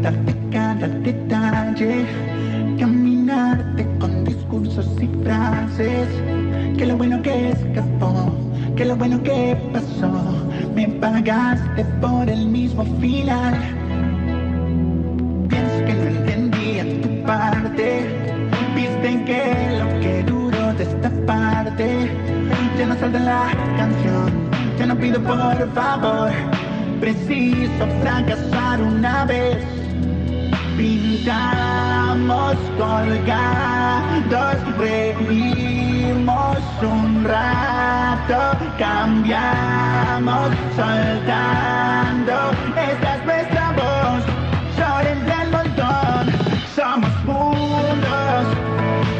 Darte cada detalle, caminarte con discursos y frases. Que lo bueno que escapó, que lo bueno que pasó, me pagaste por el mismo final. Pienso que no entendía tu parte, viste que lo que duro de esta parte, ya no salta la canción, ya no pido por favor, preciso fracasar una vez. Pintamos colgados, reímos un rato, cambiamos soltando. Esta es nuestra voz, sobre entre el montón. Somos mundos,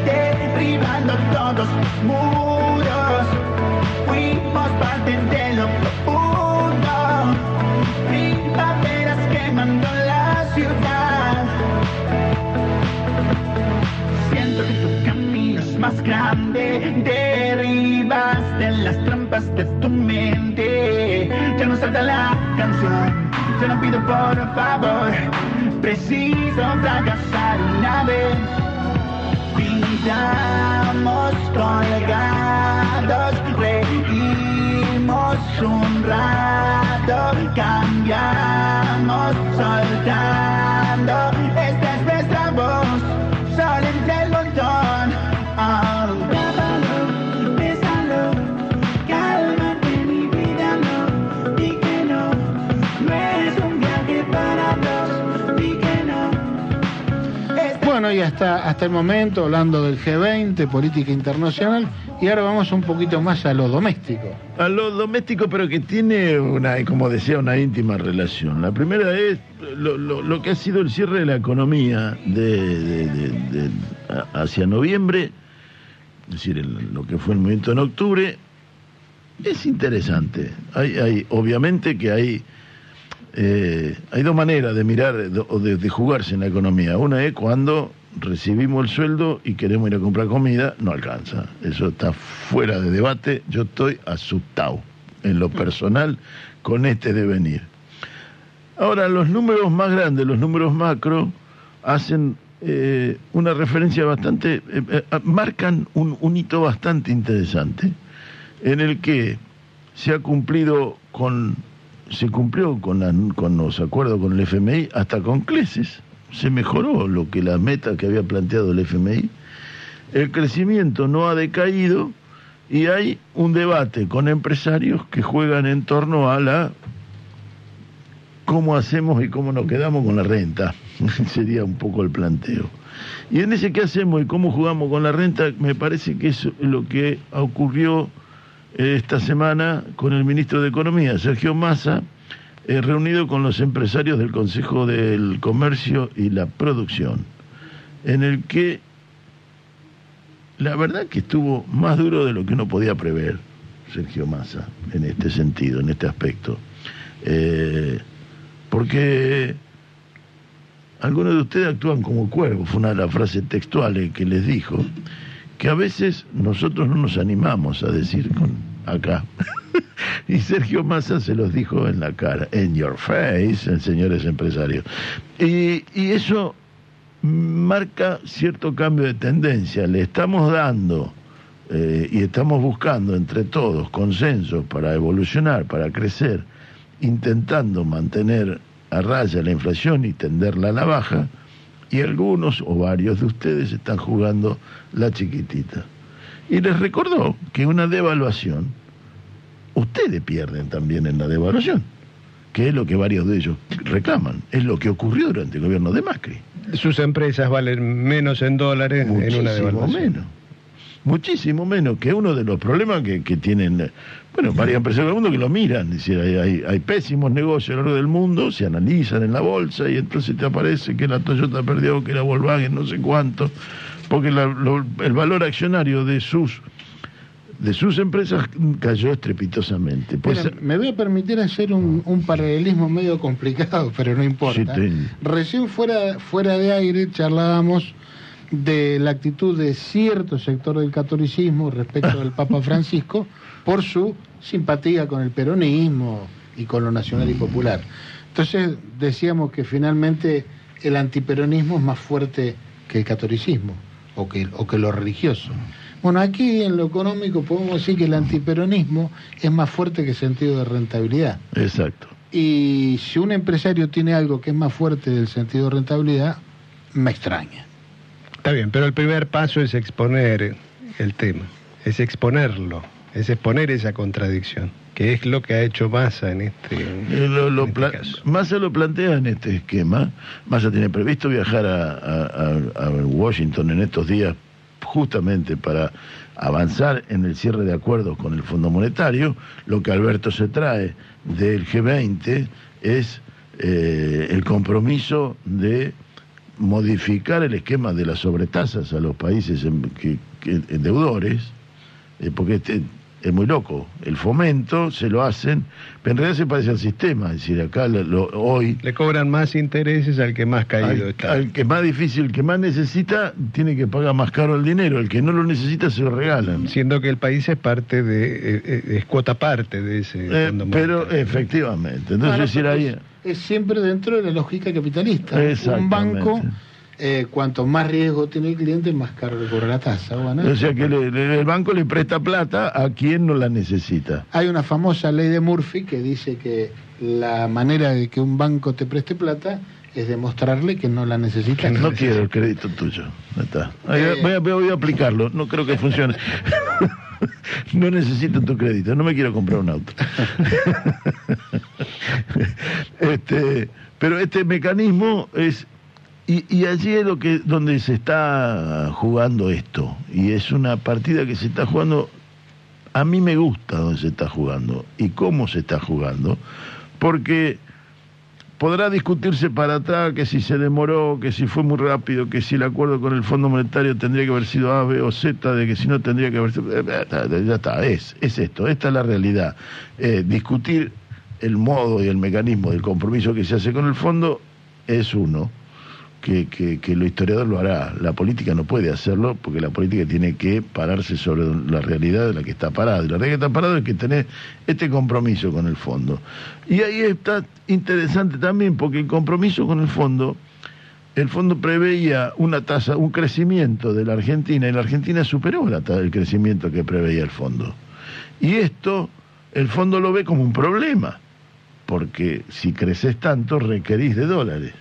derribando todos muros. Fuimos parte de lo profundo, primaveras quemando la ciudad. Más grande, derribas de las trampas de tu mente. Ya no salta la canción, yo no pido por favor, preciso fracasar una vez. Pintamos colgados, reímos un rato, cambiamos soltando. Esta es nuestra voz, sol montón. Bueno, y hasta, hasta el momento, hablando del G20, política internacional, y ahora vamos un poquito más a lo doméstico. A lo doméstico, pero que tiene una, como decía, una íntima relación. La primera es lo, lo- lo que ha sido el cierre de la economía de, de- de- de- a- hacia noviembre, es decir, el- lo que fue el movimiento en octubre, es interesante. Hay, hay, obviamente que hay, eh, hay dos maneras de mirar o de, de jugarse en la economía. Una es cuando recibimos el sueldo y queremos ir a comprar comida, no alcanza. Eso está fuera de debate. Yo estoy asustado en lo personal con este devenir. Ahora, los números más grandes, los números macro, hacen eh, una referencia bastante, eh, eh, marcan un, hito bastante interesante en el que se ha cumplido con, se cumplió con, los acuerdos con el FMI hasta con creces, se mejoró lo que la meta que había planteado el FMI, el crecimiento no ha decaído y hay un debate con empresarios que juegan en torno a la cómo hacemos y cómo nos quedamos con la renta. Sería un poco el planteo. Y en ese qué hacemos y cómo jugamos con la renta, me parece que es lo que ocurrió eh, esta semana con el ministro de Economía, Sergio Massa, eh, reunido con los empresarios del Consejo del Comercio y la Producción, en el que la verdad que estuvo más duro de lo que uno podía prever, Sergio Massa, en este sentido, en este aspecto. Eh, porque algunos de ustedes actúan como cuervos, fue una de las frases textuales que les dijo, que a veces nosotros no nos animamos a decir con acá. y Sergio Massa se los dijo en la cara, en your face, señores empresarios. Y, eso marca cierto cambio de tendencia. Le estamos dando eh, y estamos buscando entre todos consensos para evolucionar, para crecer, intentando mantener a raya la inflación y tenderla a la baja, y algunos o varios de ustedes están jugando la chiquitita. Y les recordó que una devaluación, ustedes pierden también en la devaluación, que es lo que varios de ellos reclaman, es lo que ocurrió durante el gobierno de Macri. Sus empresas valen menos en dólares en una Muchísimo devaluación. menos. Muchísimo menos que uno de los problemas que, que tienen, bueno, varias empresas del mundo que lo miran. Decir, hay, hay, hay pésimos negocios a lo largo del mundo, se analizan en la bolsa y entonces te aparece que la Toyota perdió, que la Volkswagen no sé cuánto, porque la- lo- el valor accionario de sus de sus empresas cayó estrepitosamente. Pues, Mira, me voy a permitir hacer un, un paralelismo medio complicado, pero no importa. Sí, te- Recién fuera, fuera de aire charlábamos de la actitud de cierto sector del catolicismo respecto del Papa Francisco por su simpatía con el peronismo y con lo nacional y popular. Entonces decíamos que finalmente el antiperonismo es más fuerte que el catolicismo o que, o que lo religioso. Bueno, aquí en lo económico podemos decir que el antiperonismo es más fuerte que el sentido de rentabilidad. exacto. Y si un empresario tiene algo que es más fuerte del sentido de rentabilidad, me extraña. Está bien, pero el primer paso es exponer el tema, es exponerlo, es exponer esa contradicción, que es lo que ha hecho Massa en este, Eh, Lo, lo en este caso. Massa lo plantea en este esquema. Massa tiene previsto viajar a, a- a- a Washington en estos días justamente para avanzar en el cierre de acuerdos con el Fondo Monetario. Lo que Alberto se trae del G20 es eh, el compromiso de modificar el esquema de las sobretasas a los países en- que- que- deudores, eh, porque este es muy loco. El fomento se lo hacen, pero en realidad se parece al sistema. Es decir, acá lo- lo- hoy, Le cobran más intereses al que más caído al, está. al que más difícil, el que más necesita, tiene que pagar más caro el dinero. El que no lo necesita, se lo regalan. Siendo que el país es parte de, eh, eh, es cuota parte de ese Eh, fondo pero monetario. efectivamente. Entonces, es decir, pero ahí. es, es siempre dentro de la lógica capitalista. Un banco, eh, cuanto más riesgo tiene el cliente, más caro le cobra la tasa. Bueno, O sea que le- le- el banco le presta plata a quien no la necesita. Hay una famosa ley de Murphy que dice que la manera de que un banco te preste plata es demostrarle que no la necesita. No quiero el crédito tuyo. Está. Eh. Voy, a, voy a aplicarlo. No creo que funcione. no necesito tu crédito. No me quiero comprar un auto. este, pero este mecanismo es y, y allí es lo que donde se está jugando esto y es una partida que se está jugando. A mí me gusta donde se está jugando y cómo se está jugando, porque podrá discutirse para atrás que si se demoró, que si fue muy rápido, que si el acuerdo con el Fondo Monetario tendría que haber sido A, B o Z, de que si no tendría que haber sido... eh, Ya está, es, es esto, esta es la realidad. Eh, discutir el modo y el mecanismo del compromiso que se hace con el fondo es uno. Que, que, que lo historiador lo hará. La política no puede hacerlo porque la política tiene que pararse sobre la realidad de la que está parada. Y la realidad que está parada es que tenés este compromiso con el fondo. Y ahí está interesante también porque el compromiso con el fondo, el fondo preveía una tasa, un crecimiento de la Argentina y la Argentina superó la el crecimiento que preveía el fondo. Y esto el fondo lo ve como un problema, porque si creces tanto requerís de dólares.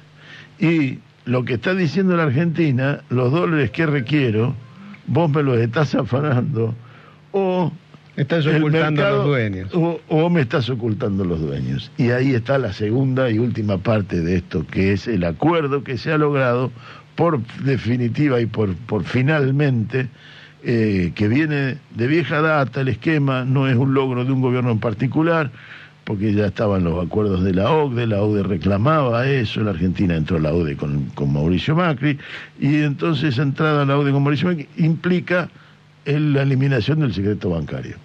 Y lo que está diciendo la Argentina, los dólares que requiero, vos me los estás afanando, o Estás ocultando a los dueños. O, o me estás ocultando los dueños. Y ahí está la segunda y última parte de esto, que es el acuerdo que se ha logrado por definitiva y por, por finalmente, eh, que viene de vieja data el esquema, no es un logro de un gobierno en particular, porque ya estaban los acuerdos de la OCDE, la OCDE reclamaba eso, la Argentina entró a la OCDE con, con Mauricio Macri, y entonces entrada a la OCDE con Mauricio Macri implica la eliminación del secreto bancario.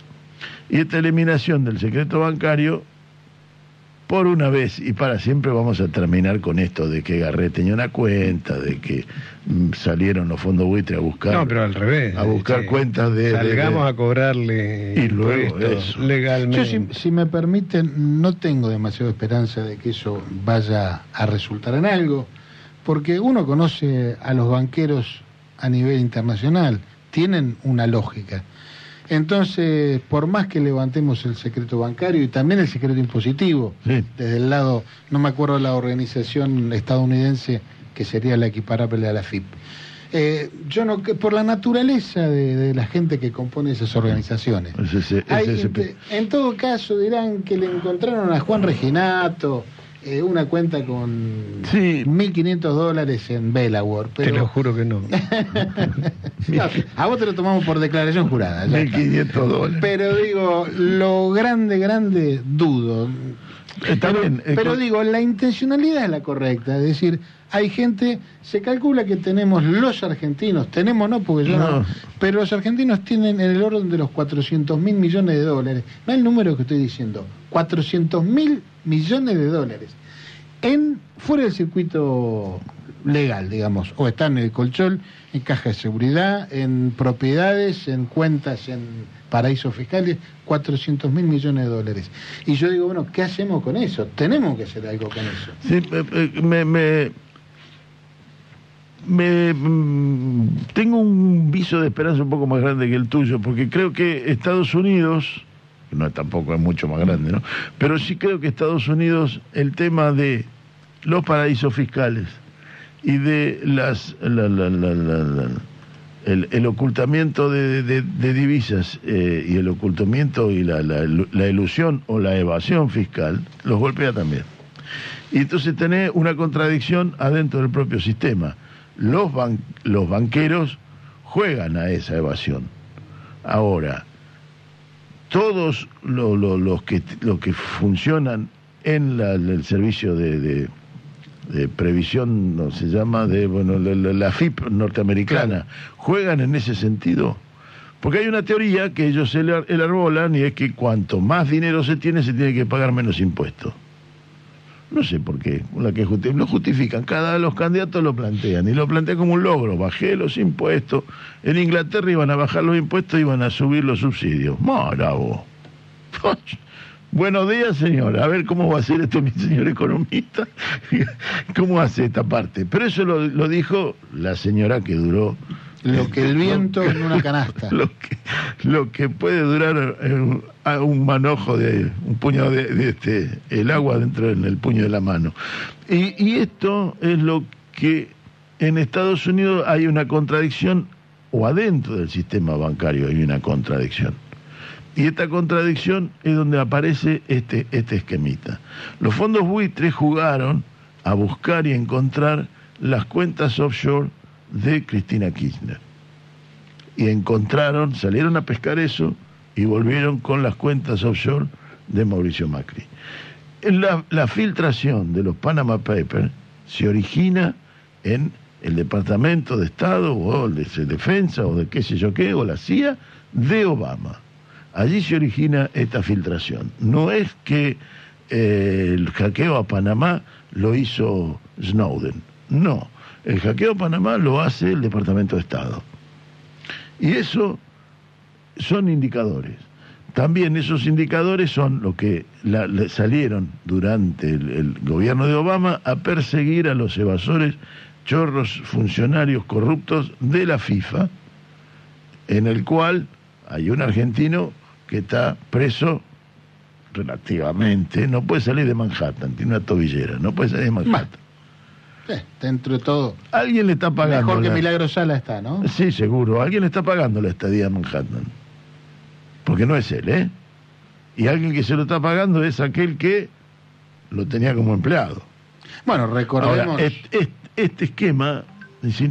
Y esta eliminación del secreto bancario, por una vez y para siempre vamos a terminar con esto de que Garré tenía una cuenta, de que mm, salieron los fondos buitre a buscar, No, pero al revés. a buscar Sí. cuentas de... Salgamos de- a cobrarle Y luego eso. legalmente. Yo, si, si me permiten, no tengo demasiada esperanza de que eso vaya a resultar en algo, porque uno conoce a los banqueros a nivel internacional, tienen una lógica. Entonces, por más que levantemos el secreto bancario y también el secreto impositivo, Sí. desde el lado, no me acuerdo la organización estadounidense que sería la equiparable a la FIP. Eh, yo no, que por la naturaleza de, de la gente que compone esas organizaciones. es ese- es Hay gente- en todo caso dirán que le encontraron a Juan Reginato eh, una cuenta con Sí. 1.500 dólares en Delaware. Te lo Pero juro que no. No, a vos te lo tomamos por declaración jurada. ya está. 1.500 dólares. Pero digo, lo grande, grande, dudo. Está pero, bien, eh, pero digo, la intencionalidad es la correcta. Es decir, hay gente, se calcula que tenemos los argentinos, tenemos no, porque yo no, No. pero los argentinos tienen en el orden de los 400 mil millones de dólares. No el número que estoy diciendo, 400 mil millones de dólares. En, fuera del circuito legal, digamos, o están en el colchón, en caja de seguridad, en propiedades, en cuentas, en paraísos fiscales, 400 mil millones de dólares. Y yo digo, bueno, ¿qué hacemos con eso? Tenemos que hacer algo con eso. Sí, eh, eh, me, me, me, mm, tengo un viso de esperanza un poco más grande que el tuyo, porque creo que Estados Unidos, no tampoco es mucho más grande, ¿no? Pero sí creo que Estados Unidos, el tema de los paraísos fiscales y de las la- la- la- la- la- el, ocultamiento de, divisas eh, y el ocultamiento y la, la, la ilusión o la evasión fiscal los golpea también. Y entonces tenés una contradicción adentro del propio sistema. Los, ban- los banqueros juegan a esa evasión. Ahora, todos lo- lo- los, que, los que funcionan en la- el servicio de, de- de previsión, no se llama, de bueno, la, la- la FIP norteamericana, juegan en ese sentido. Porque hay una teoría que ellos elar- elarbolan y es que cuanto más dinero se tiene, se tiene que pagar menos impuestos. No sé por qué, la que justi- lo justifican, cada los candidatos lo plantean y lo plantean como un logro, bajé los impuestos, en Inglaterra iban a bajar los impuestos, iban a subir los subsidios. Marabo. Buenos días, señor. A ver cómo va a ser esto, mi señor economista. ¿Cómo hace esta parte? Pero eso lo dijo la señora que duró Lo que el viento en una canasta. lo que, lo que puede durar eh, un manojo de un puñado de, de este el agua dentro en el puño de la mano y, y esto es lo que en Estados Unidos hay una contradicción o adentro del sistema bancario hay una contradicción y esta contradicción es donde aparece este, este esquemita. Los fondos buitres jugaron a buscar y encontrar las cuentas offshore de Cristina Kirchner y encontraron, salieron a pescar eso y volvieron con las cuentas offshore de Mauricio Macri. La filtración de los Panama Papers se origina en el Departamento de Estado o el de Defensa o de qué sé yo qué, o la CIA de Obama. Allí se origina esta filtración. No es que eh, el hackeo a Panamá lo hizo Snowden, no. El hackeo Panamá lo hace el Departamento de Estado. Y eso son indicadores. También esos indicadores son lo que salieron durante el gobierno de Obama a perseguir a los evasores, chorros, funcionarios corruptos de la FIFA, en el cual hay un argentino que está preso relativamente, no puede salir de Manhattan, tiene una tobillera, no puede salir de Manhattan. Dentro de todo, Alguien le está pagando. mejor que la- Milagro Sala está, ¿no? Sí, seguro. Alguien le está pagando la estadía en Manhattan. Porque no es él, ¿eh? Y alguien que se lo está pagando es aquel que lo tenía como empleado. Bueno, recordemos... Ahora, es- es- este esquema,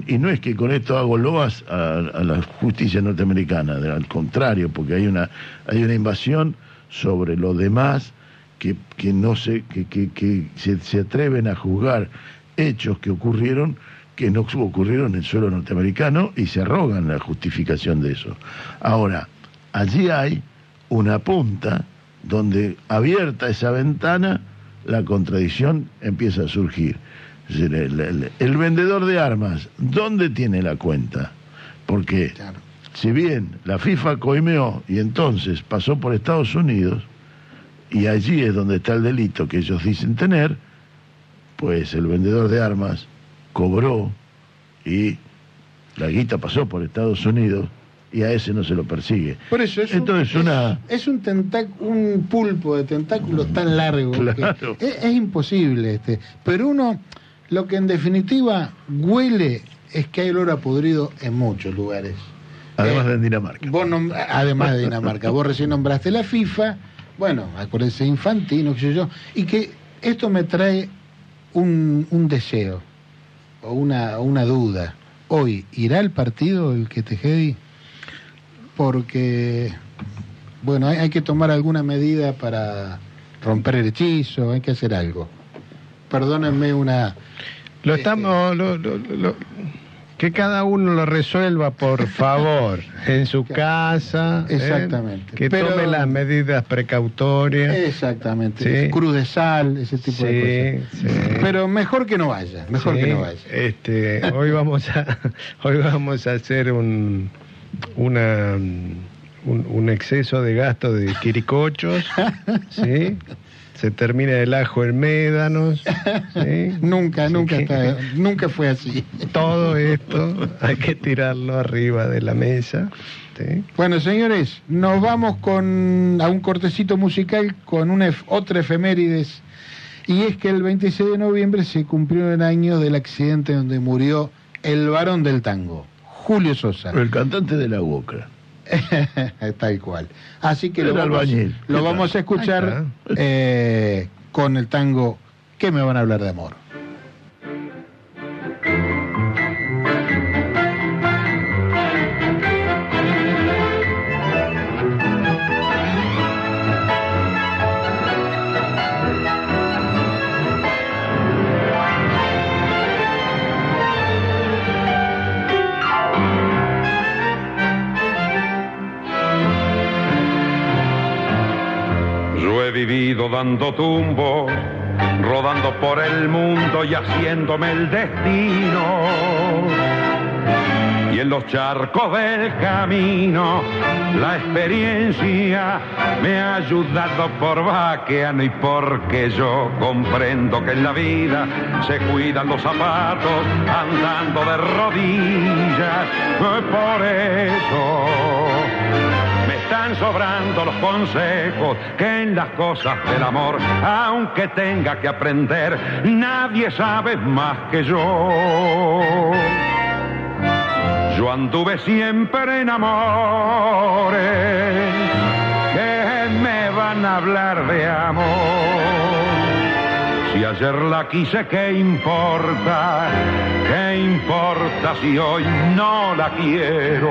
y no es que con esto hago loas a, a la justicia norteamericana, al contrario, porque hay una, hay una invasión sobre los demás que, que no se, que, que- que se, se atreven a juzgar hechos que ocurrieron que no ocurrieron en el suelo norteamericano y se arrogan la justificación de eso. Ahora, allí hay una punta donde abierta esa ventana la contradicción empieza a surgir. El, el- el vendedor de armas, ¿dónde tiene la cuenta? Porque Claro. si bien la FIFA coimeó y entonces pasó por Estados Unidos, y allí es donde está el delito que ellos dicen tener, pues el vendedor de armas cobró y la guita pasó por Estados Unidos y a ese no se lo persigue. Por eso es Entonces, un, una- es, es un, tentac- un pulpo de tentáculos tan largo que Claro. es, es imposible. Este. Pero uno, lo que en definitiva huele es que hay olor a podrido en muchos lugares. Además Eh, de Dinamarca. Vos además de Dinamarca, vos recién nombraste la FIFA, bueno, acuérdense Infantino, qué sé yo, y que esto me trae un, un deseo o una, una duda. Hoy, ¿irá el partido el que te Porque, bueno, hay, hay que tomar alguna medida para romper el hechizo, hay que hacer algo. Perdónenme una... Lo estamos. lo- lo- lo- que cada uno lo resuelva, por favor, en su casa. ¿eh? Exactamente. Que Pero- tome las medidas precautorias. Exactamente, Sí. cruz de sal, ese tipo de cosas. sí. Pero mejor que no vaya, mejor que no vaya. Este, hoy vamos a hoy vamos a hacer un una un, un exceso de gasto de quiricochos, ¿sí? Se termina el ajo en médanos, ¿sí? Nunca, Así nunca, que está- nunca fue así. Todo esto hay que tirarlo arriba de la mesa, ¿sí? Bueno, señores, nos vamos con a un cortecito musical con una otra efemérides. Y es que el 26 de noviembre se cumplió el año del accidente donde murió el varón del tango, Julio Sosa. El cantante de la Boca. Tal cual. Así que lo vamos, lo ¿Qué vamos a escuchar eh, con el tango ¿Qué me van a hablar de amor? Dando tumbos, rodando por el mundo y haciéndome el destino. Y en los charcos del camino, la experiencia me ha ayudado por vaqueano y porque yo comprendo que en la vida se cuidan los zapatos andando de rodillas. Por eso están sobrando los consejos que en las cosas del amor, aunque tenga que aprender, nadie sabe más que yo. Yo anduve siempre en amores que me van a hablar de amor. Si ayer la quise, ¿qué importa? ¿Qué importa si hoy no la quiero?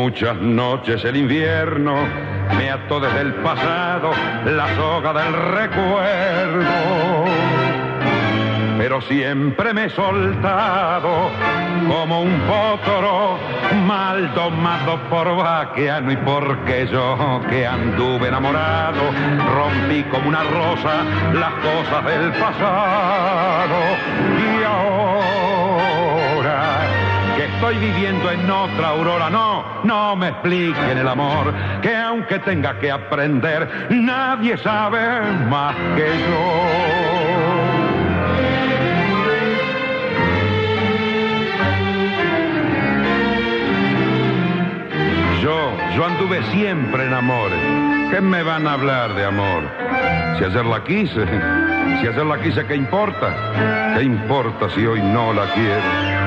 Muchas noches el invierno me ató desde el pasado la soga del recuerdo. Pero siempre me he soltado como un potro mal domado por vaqueano y porque yo que anduve enamorado rompí como una rosa las cosas del pasado y ahora estoy viviendo en otra aurora. No, no me expliquen el amor, que aunque tenga que aprender, nadie sabe más que yo. Yo, yo anduve siempre en amores. ¿Qué me van a hablar de amor? Si ayer la quise, si ayer la quise, ¿qué importa? ¿Qué importa si hoy no la quiero?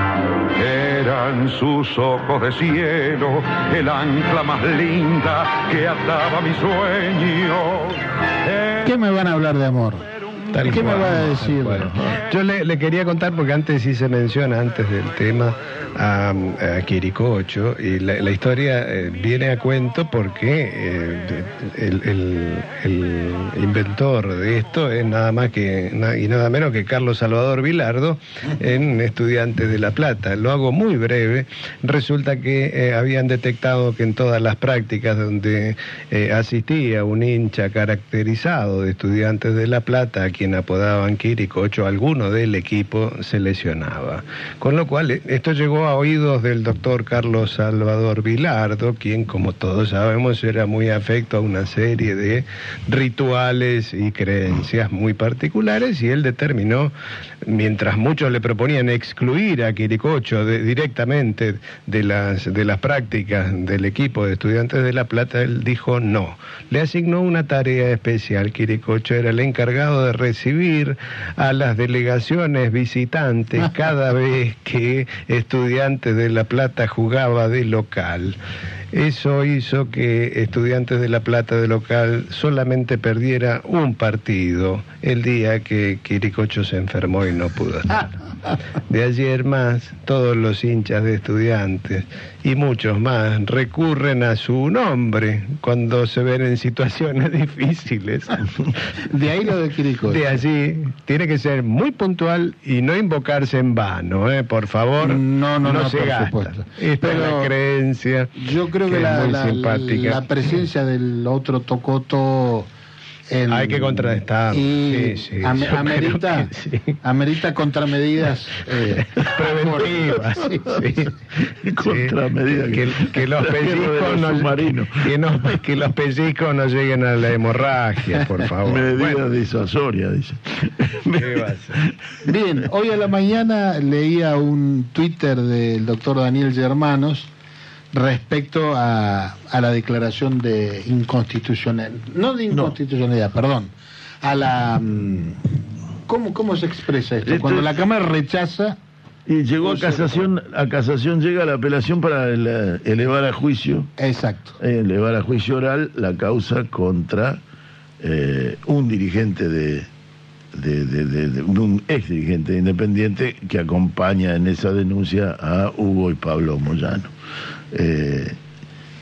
Eran sus ojos de cielo, el ancla más linda que ataba mi sueño. ¿Qué me van a hablar de amor? Tal ¿Qué me va a decir? cual. Yo le, le quería contar, porque antes sí se menciona, antes del tema, a, a Quiricocho, y la, la historia eh, viene a cuento porque eh, el, el- el inventor de esto es nada más que y nada menos que Carlos Salvador Vilardo en Estudiantes de La Plata. Lo hago muy breve. Resulta que eh, habían detectado que en todas las prácticas donde asistía un hincha caracterizado de Estudiantes de La Plata, quien apodaban Quiricocho, alguno del equipo se lesionaba. Con lo cual, esto llegó a oídos del doctor Carlos Salvador Vilardo, quien, como todos sabemos, era muy afecto a una serie de rituales y creencias muy particulares, y él determinó, mientras muchos le proponían excluir a Quiricocho de- directamente de las, de las prácticas del equipo de estudiantes de La Plata, él dijo no. Le asignó una tarea especial. Quiricocho era el encargado de recibir a las delegaciones visitantes cada vez que estudiantes de La Plata jugaba de local. Eso hizo que Estudiantes de La Plata de local solamente perdiera un partido el día que Quiricocho se enfermó y no pudo estar. De ayer más, todos los hinchas de estudiantes y muchos más recurren a su nombre cuando se ven en situaciones difíciles. De ahí lo de Quiricocho. De allí tiene que ser muy puntual y no invocarse en vano, ¿eh? por favor. No, no, no, se por gasta. supuesto. Esta es Pero la creencia. Yo creo que, es la, muy la- simpática. la presencia del otro Tocoto Hay que contrarrestarlo. y Sí, sí, amerita, que sí. amerita contramedidas eh, preventivas. sí, sí. Contramedidas. Que, que los pellizcos los no, submarinos. que, no- que los pellizcos no lleguen a la hemorragia, por favor. Medidas Bueno, disuasorias, dice. ¿qué va a ser? Bien, hoy a la mañana leía un Twitter del doctor Daniel Germanos respecto a, a la declaración de inconstitucional, no de inconstitucionalidad, perdón, a la... mm, ¿Cómo, ¿Cómo se expresa esto? Esto Cuando es- la Cámara rechaza... Y llegó a casación, a casación llega la apelación para el- elevar a juicio, Exacto. eh, elevar a juicio oral la causa contra eh, un dirigente de, de, de- de- de- un ex dirigente independiente que acompaña en esa denuncia a Hugo y Pablo Moyano. Eh,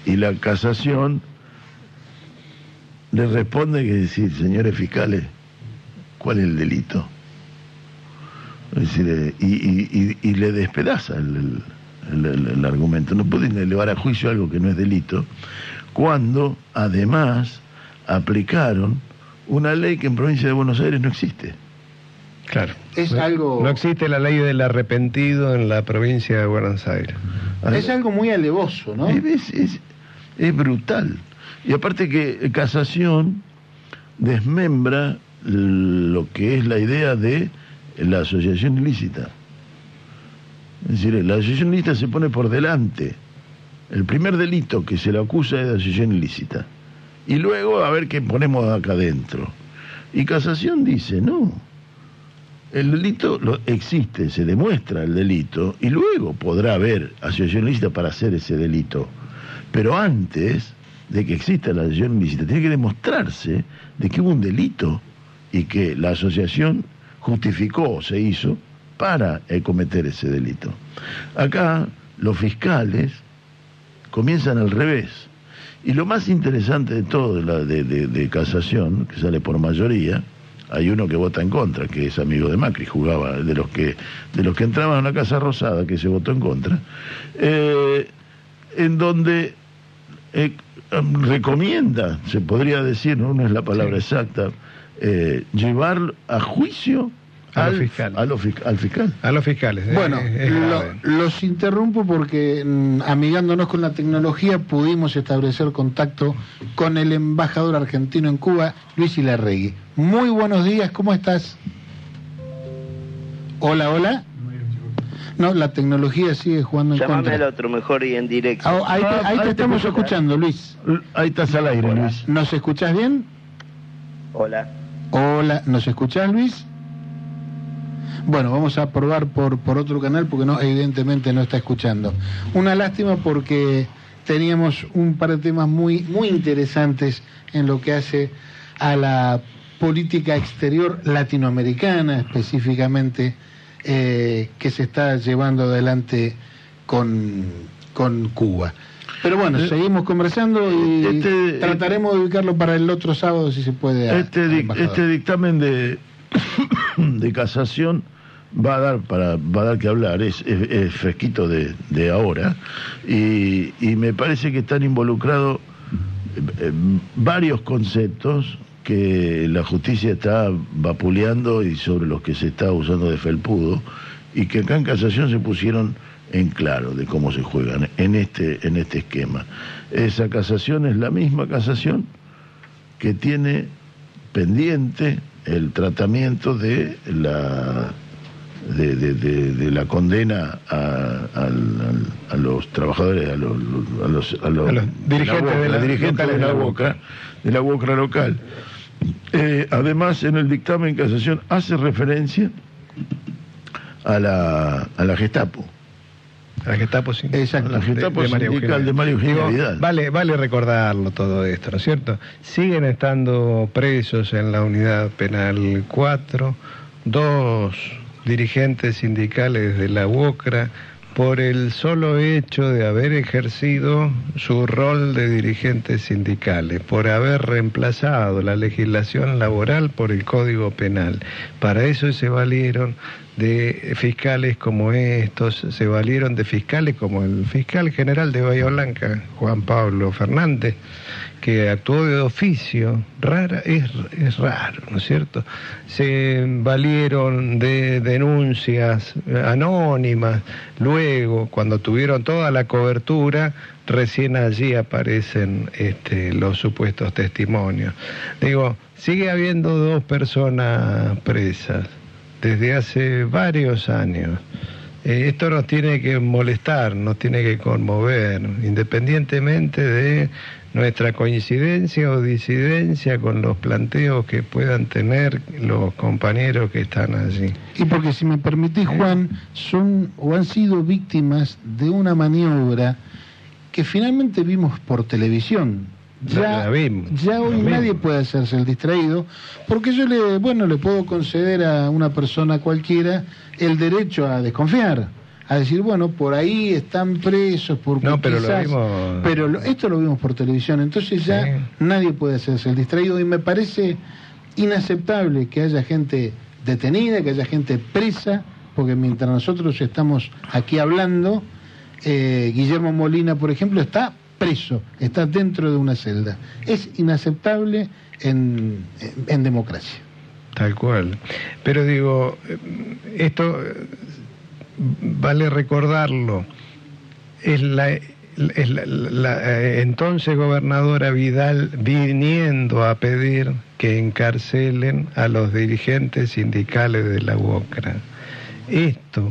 y la casación le responde que decir, señores fiscales, ¿cuál es el delito? Eh, y, le despedaza el- el argumento. No pueden elevar a juicio algo que no es delito, cuando además aplicaron una ley que en provincia de Buenos Aires no existe. Claro. Es No- algo- No existe la ley del arrepentido en la provincia de Buenos Aires. Es algo muy alevoso, ¿no? Es, es- es brutal. Y aparte que casación desmembra lo que es la idea de la asociación ilícita. Es decir, la asociación ilícita se pone por delante. El primer delito que se le acusa es de asociación ilícita. Y luego a ver qué ponemos acá adentro. Y casación dice, no. El delito lo- existe, se demuestra el delito, y luego podrá haber asociación ilícita para hacer ese delito. Pero antes de que exista la asociación ilícita, tiene que demostrarse de que hubo un delito y que la asociación justificó o se hizo para eh, cometer ese delito. Acá los fiscales comienzan al revés. Y lo más interesante de todo de, la, de, de- de casación, que sale por mayoría, hay uno que vota en contra, que es amigo de Macri, jugaba, de los que, de los que entraban a una casa rosada, que se votó en contra, eh, en donde eh, um, recomienda, se podría decir, no, no es la palabra exacta, eh, llevar a juicio al, fiscales. a los fisc- al fiscal. A los fiscales. eh, Bueno, es- es lo- grave. los interrumpo porque mm, amigándonos con la tecnología pudimos establecer contacto con el embajador argentino en Cuba, Luis Ilarregui. Muy buenos días, ¿cómo estás? Hola, hola. No, la tecnología sigue jugando en Llámame al contra. otro mejor y en directo. Ah, ahí te, Ah, ahí te te estamos escuchando, Luis. Ahí estás al aire, Luis. ¿Nos escuchás bien? Hola. Hola, ¿nos escuchás, Luis? Bueno, vamos a probar por, por otro canal porque no, evidentemente no está escuchando. Una lástima porque teníamos un par de temas muy, muy interesantes en lo que hace a la política exterior latinoamericana, específicamente, eh, que se está llevando adelante con, con Cuba. Pero bueno, Eh, seguimos conversando y este, eh, trataremos de ubicarlo para el otro sábado si se puede. a- Este, dic- este dictamen de, de casación va a dar para va a dar que hablar, es, es- es fresquito de, ahora, y, y me parece que están involucrados eh, eh, varios conceptos que la justicia está vapuleando y sobre los que se está usando de felpudo, y que acá en casación se pusieron en claro de cómo se juegan en este, en este esquema. Esa casación es la misma casación que tiene pendiente el tratamiento de la de, de- de- de la condena a, a los trabajadores, a los, a los, a los- A los dirigentes de la- dirigentes locales de la de UOCRA, de la UOCRA local. Eh, además, en el dictamen en casación hace referencia a la, a la Gestapo. La Gestapo. Exacto. La Gestapo María sindical de Digo, Vidal. Vale, vale recordarlo todo esto, ¿no es cierto? Siguen estando presos en la unidad penal 4 dos dirigentes sindicales de la UOCRA por el solo hecho de haber ejercido su rol de dirigentes sindicales, por haber reemplazado la legislación laboral por el Código Penal. Para eso se valieron de fiscales como estos, se valieron de fiscales como el fiscal general de Bahía Blanca, Juan Pablo Fernández, que actuó de oficio, rara, es, es raro, ¿no es cierto? Se valieron de denuncias anónimas, luego, cuando tuvieron toda la cobertura, recién allí aparecen este, los supuestos testimonios. Digo, sigue habiendo dos personas presas desde hace varios años. Eh, esto nos tiene que molestar, nos tiene que conmover, independientemente de nuestra coincidencia o disidencia con los planteos que puedan tener los compañeros que están allí. Y porque si me permitís, Juan, son o han sido víctimas de una maniobra que finalmente vimos por televisión. Ya, la vimos, ya hoy nadie puede hacerse el distraído, porque yo le, bueno, le puedo conceder a una persona cualquiera el derecho a desconfiar, a decir, bueno, por ahí están presos, porque No, pero lo vimos- pero lo- esto lo vimos por televisión, entonces ya Sí. nadie puede hacerse el distraído y me parece inaceptable que haya gente detenida, que haya gente presa, porque mientras nosotros estamos aquí hablando, eh, Guillermo Molina, por ejemplo, está preso, está dentro de una celda. Es inaceptable en, en- democracia. Tal cual. Pero digo, eh, esto vale recordarlo. Es la, la, eh, entonces gobernadora Vidal viniendo a pedir que encarcelen a los dirigentes sindicales de la UOCRA. Esto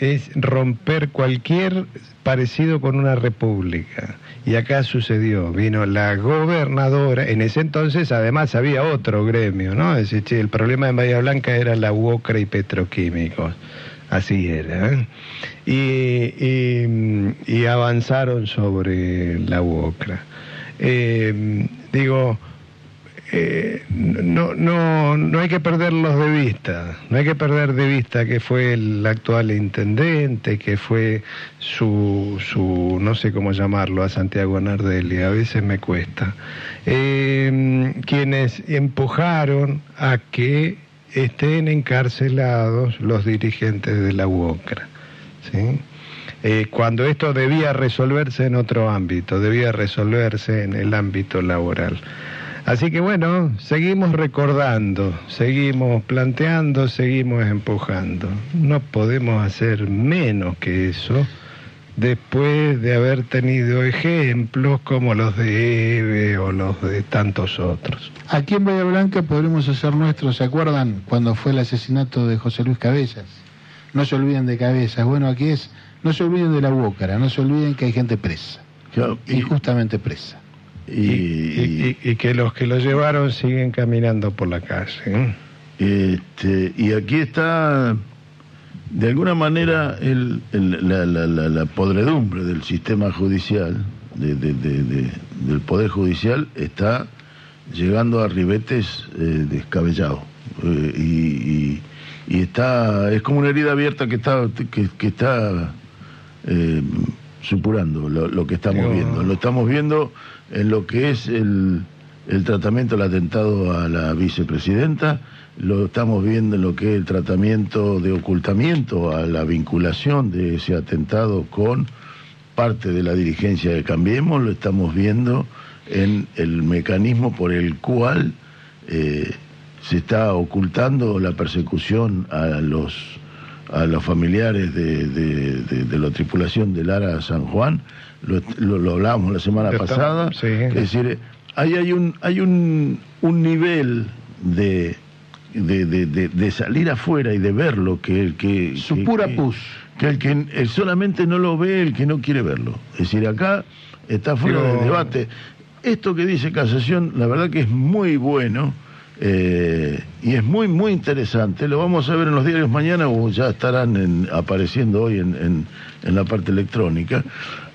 es romper cualquier parecido con una república. Y acá sucedió, vino la gobernadora, en ese entonces además había otro gremio, ¿no? Es decir, el problema en Bahía Blanca era la UOCRA y petroquímicos, así era. y avanzaron sobre la UOCRA. Eh, digo, eh, no, no, no hay que perderlos de vista, no hay que perder de vista que fue el actual intendente, que fue su, su no sé cómo llamarlo, a Santiago Nardelli, a veces me cuesta, eh, quienes empujaron a que estén encarcelados los dirigentes de la UOCRA. ¿sí? Eh, cuando esto debía resolverse en otro ámbito, debía resolverse en el ámbito laboral. Así que bueno, seguimos recordando, seguimos planteando, seguimos empujando. No podemos hacer menos que eso después de haber tenido ejemplos como los de Eve o los de tantos otros. Aquí en Bahía Blanca podremos hacer nuestro, ¿se acuerdan cuando fue el asesinato de José Luis Cabezas? No se olviden de Cabezas. Bueno, aquí es, no se olviden de la Bócara, no se olviden que hay gente presa, y- injustamente presa. y- Y, y- y que los que lo llevaron siguen caminando por la calle. ¿eh? Este, y aquí está, de alguna manera, el- el- la, la- la- la podredumbre del sistema judicial, de- de- de- de- del Poder Judicial, está llegando a ribetes eh, descabellados. Eh, y, y- y está, es como una herida abierta que está, que, que está eh, supurando lo, lo que estamos Digo- viendo. Lo estamos viendo en lo que es el, el tratamiento del atentado a la vicepresidenta, lo estamos viendo en lo que es el tratamiento de ocultamiento a la vinculación de ese atentado con parte de la dirigencia de Cambiemos, lo estamos viendo en el mecanismo por el cual eh, se está ocultando la persecución a los a los familiares de, de- de- de la tripulación del ARA San Juan, lo, lo, lo hablábamos la semana Está- pasada, sí. es decir, ahí hay un, hay un, un nivel de, de, de- de- de salir afuera y de verlo que el que... Su que- pura que- pus. que el que el solamente no lo ve el que no quiere verlo. Es decir, acá está fuera Pero- del debate. Esto que dice Casación, la verdad que es muy bueno eh, y es muy, muy interesante. Lo vamos a ver en los diarios mañana o ya estarán en- apareciendo hoy en, en- en la parte electrónica.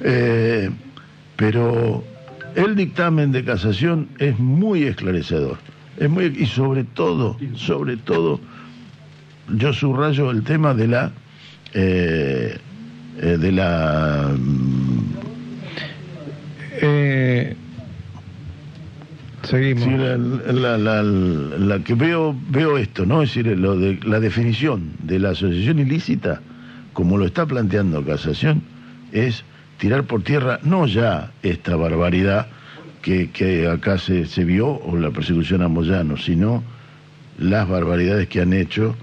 Eh, pero el dictamen de Casación es muy esclarecedor. Es muy, y sobre todo, sobre todo, yo subrayo el tema de la eh, eh, de la mm, Eh, seguimos. sí, la, la- la- la que veo veo esto no es decir lo de la definición de la asociación ilícita como lo está planteando casación es tirar por tierra no ya esta barbaridad que, acá se, vio o la persecución a Moyano sino las barbaridades que han hecho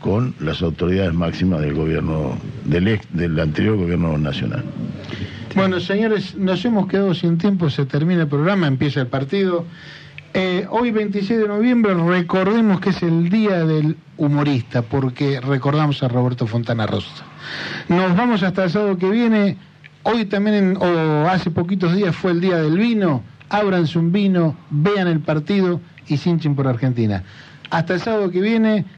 con las autoridades máximas del gobierno del ex- del anterior gobierno nacional Bueno, señores, nos hemos quedado sin tiempo, se termina el programa, empieza el partido. Eh, hoy, 26 de noviembre, recordemos que es el Día del Humorista, porque recordamos a Roberto Fontana Rosa. Nos vamos hasta el sábado que viene. Hoy también, o hace poquitos días, fue el Día del Vino. Ábranse un vino, vean el partido y se hinchen por Argentina. Hasta el sábado que viene,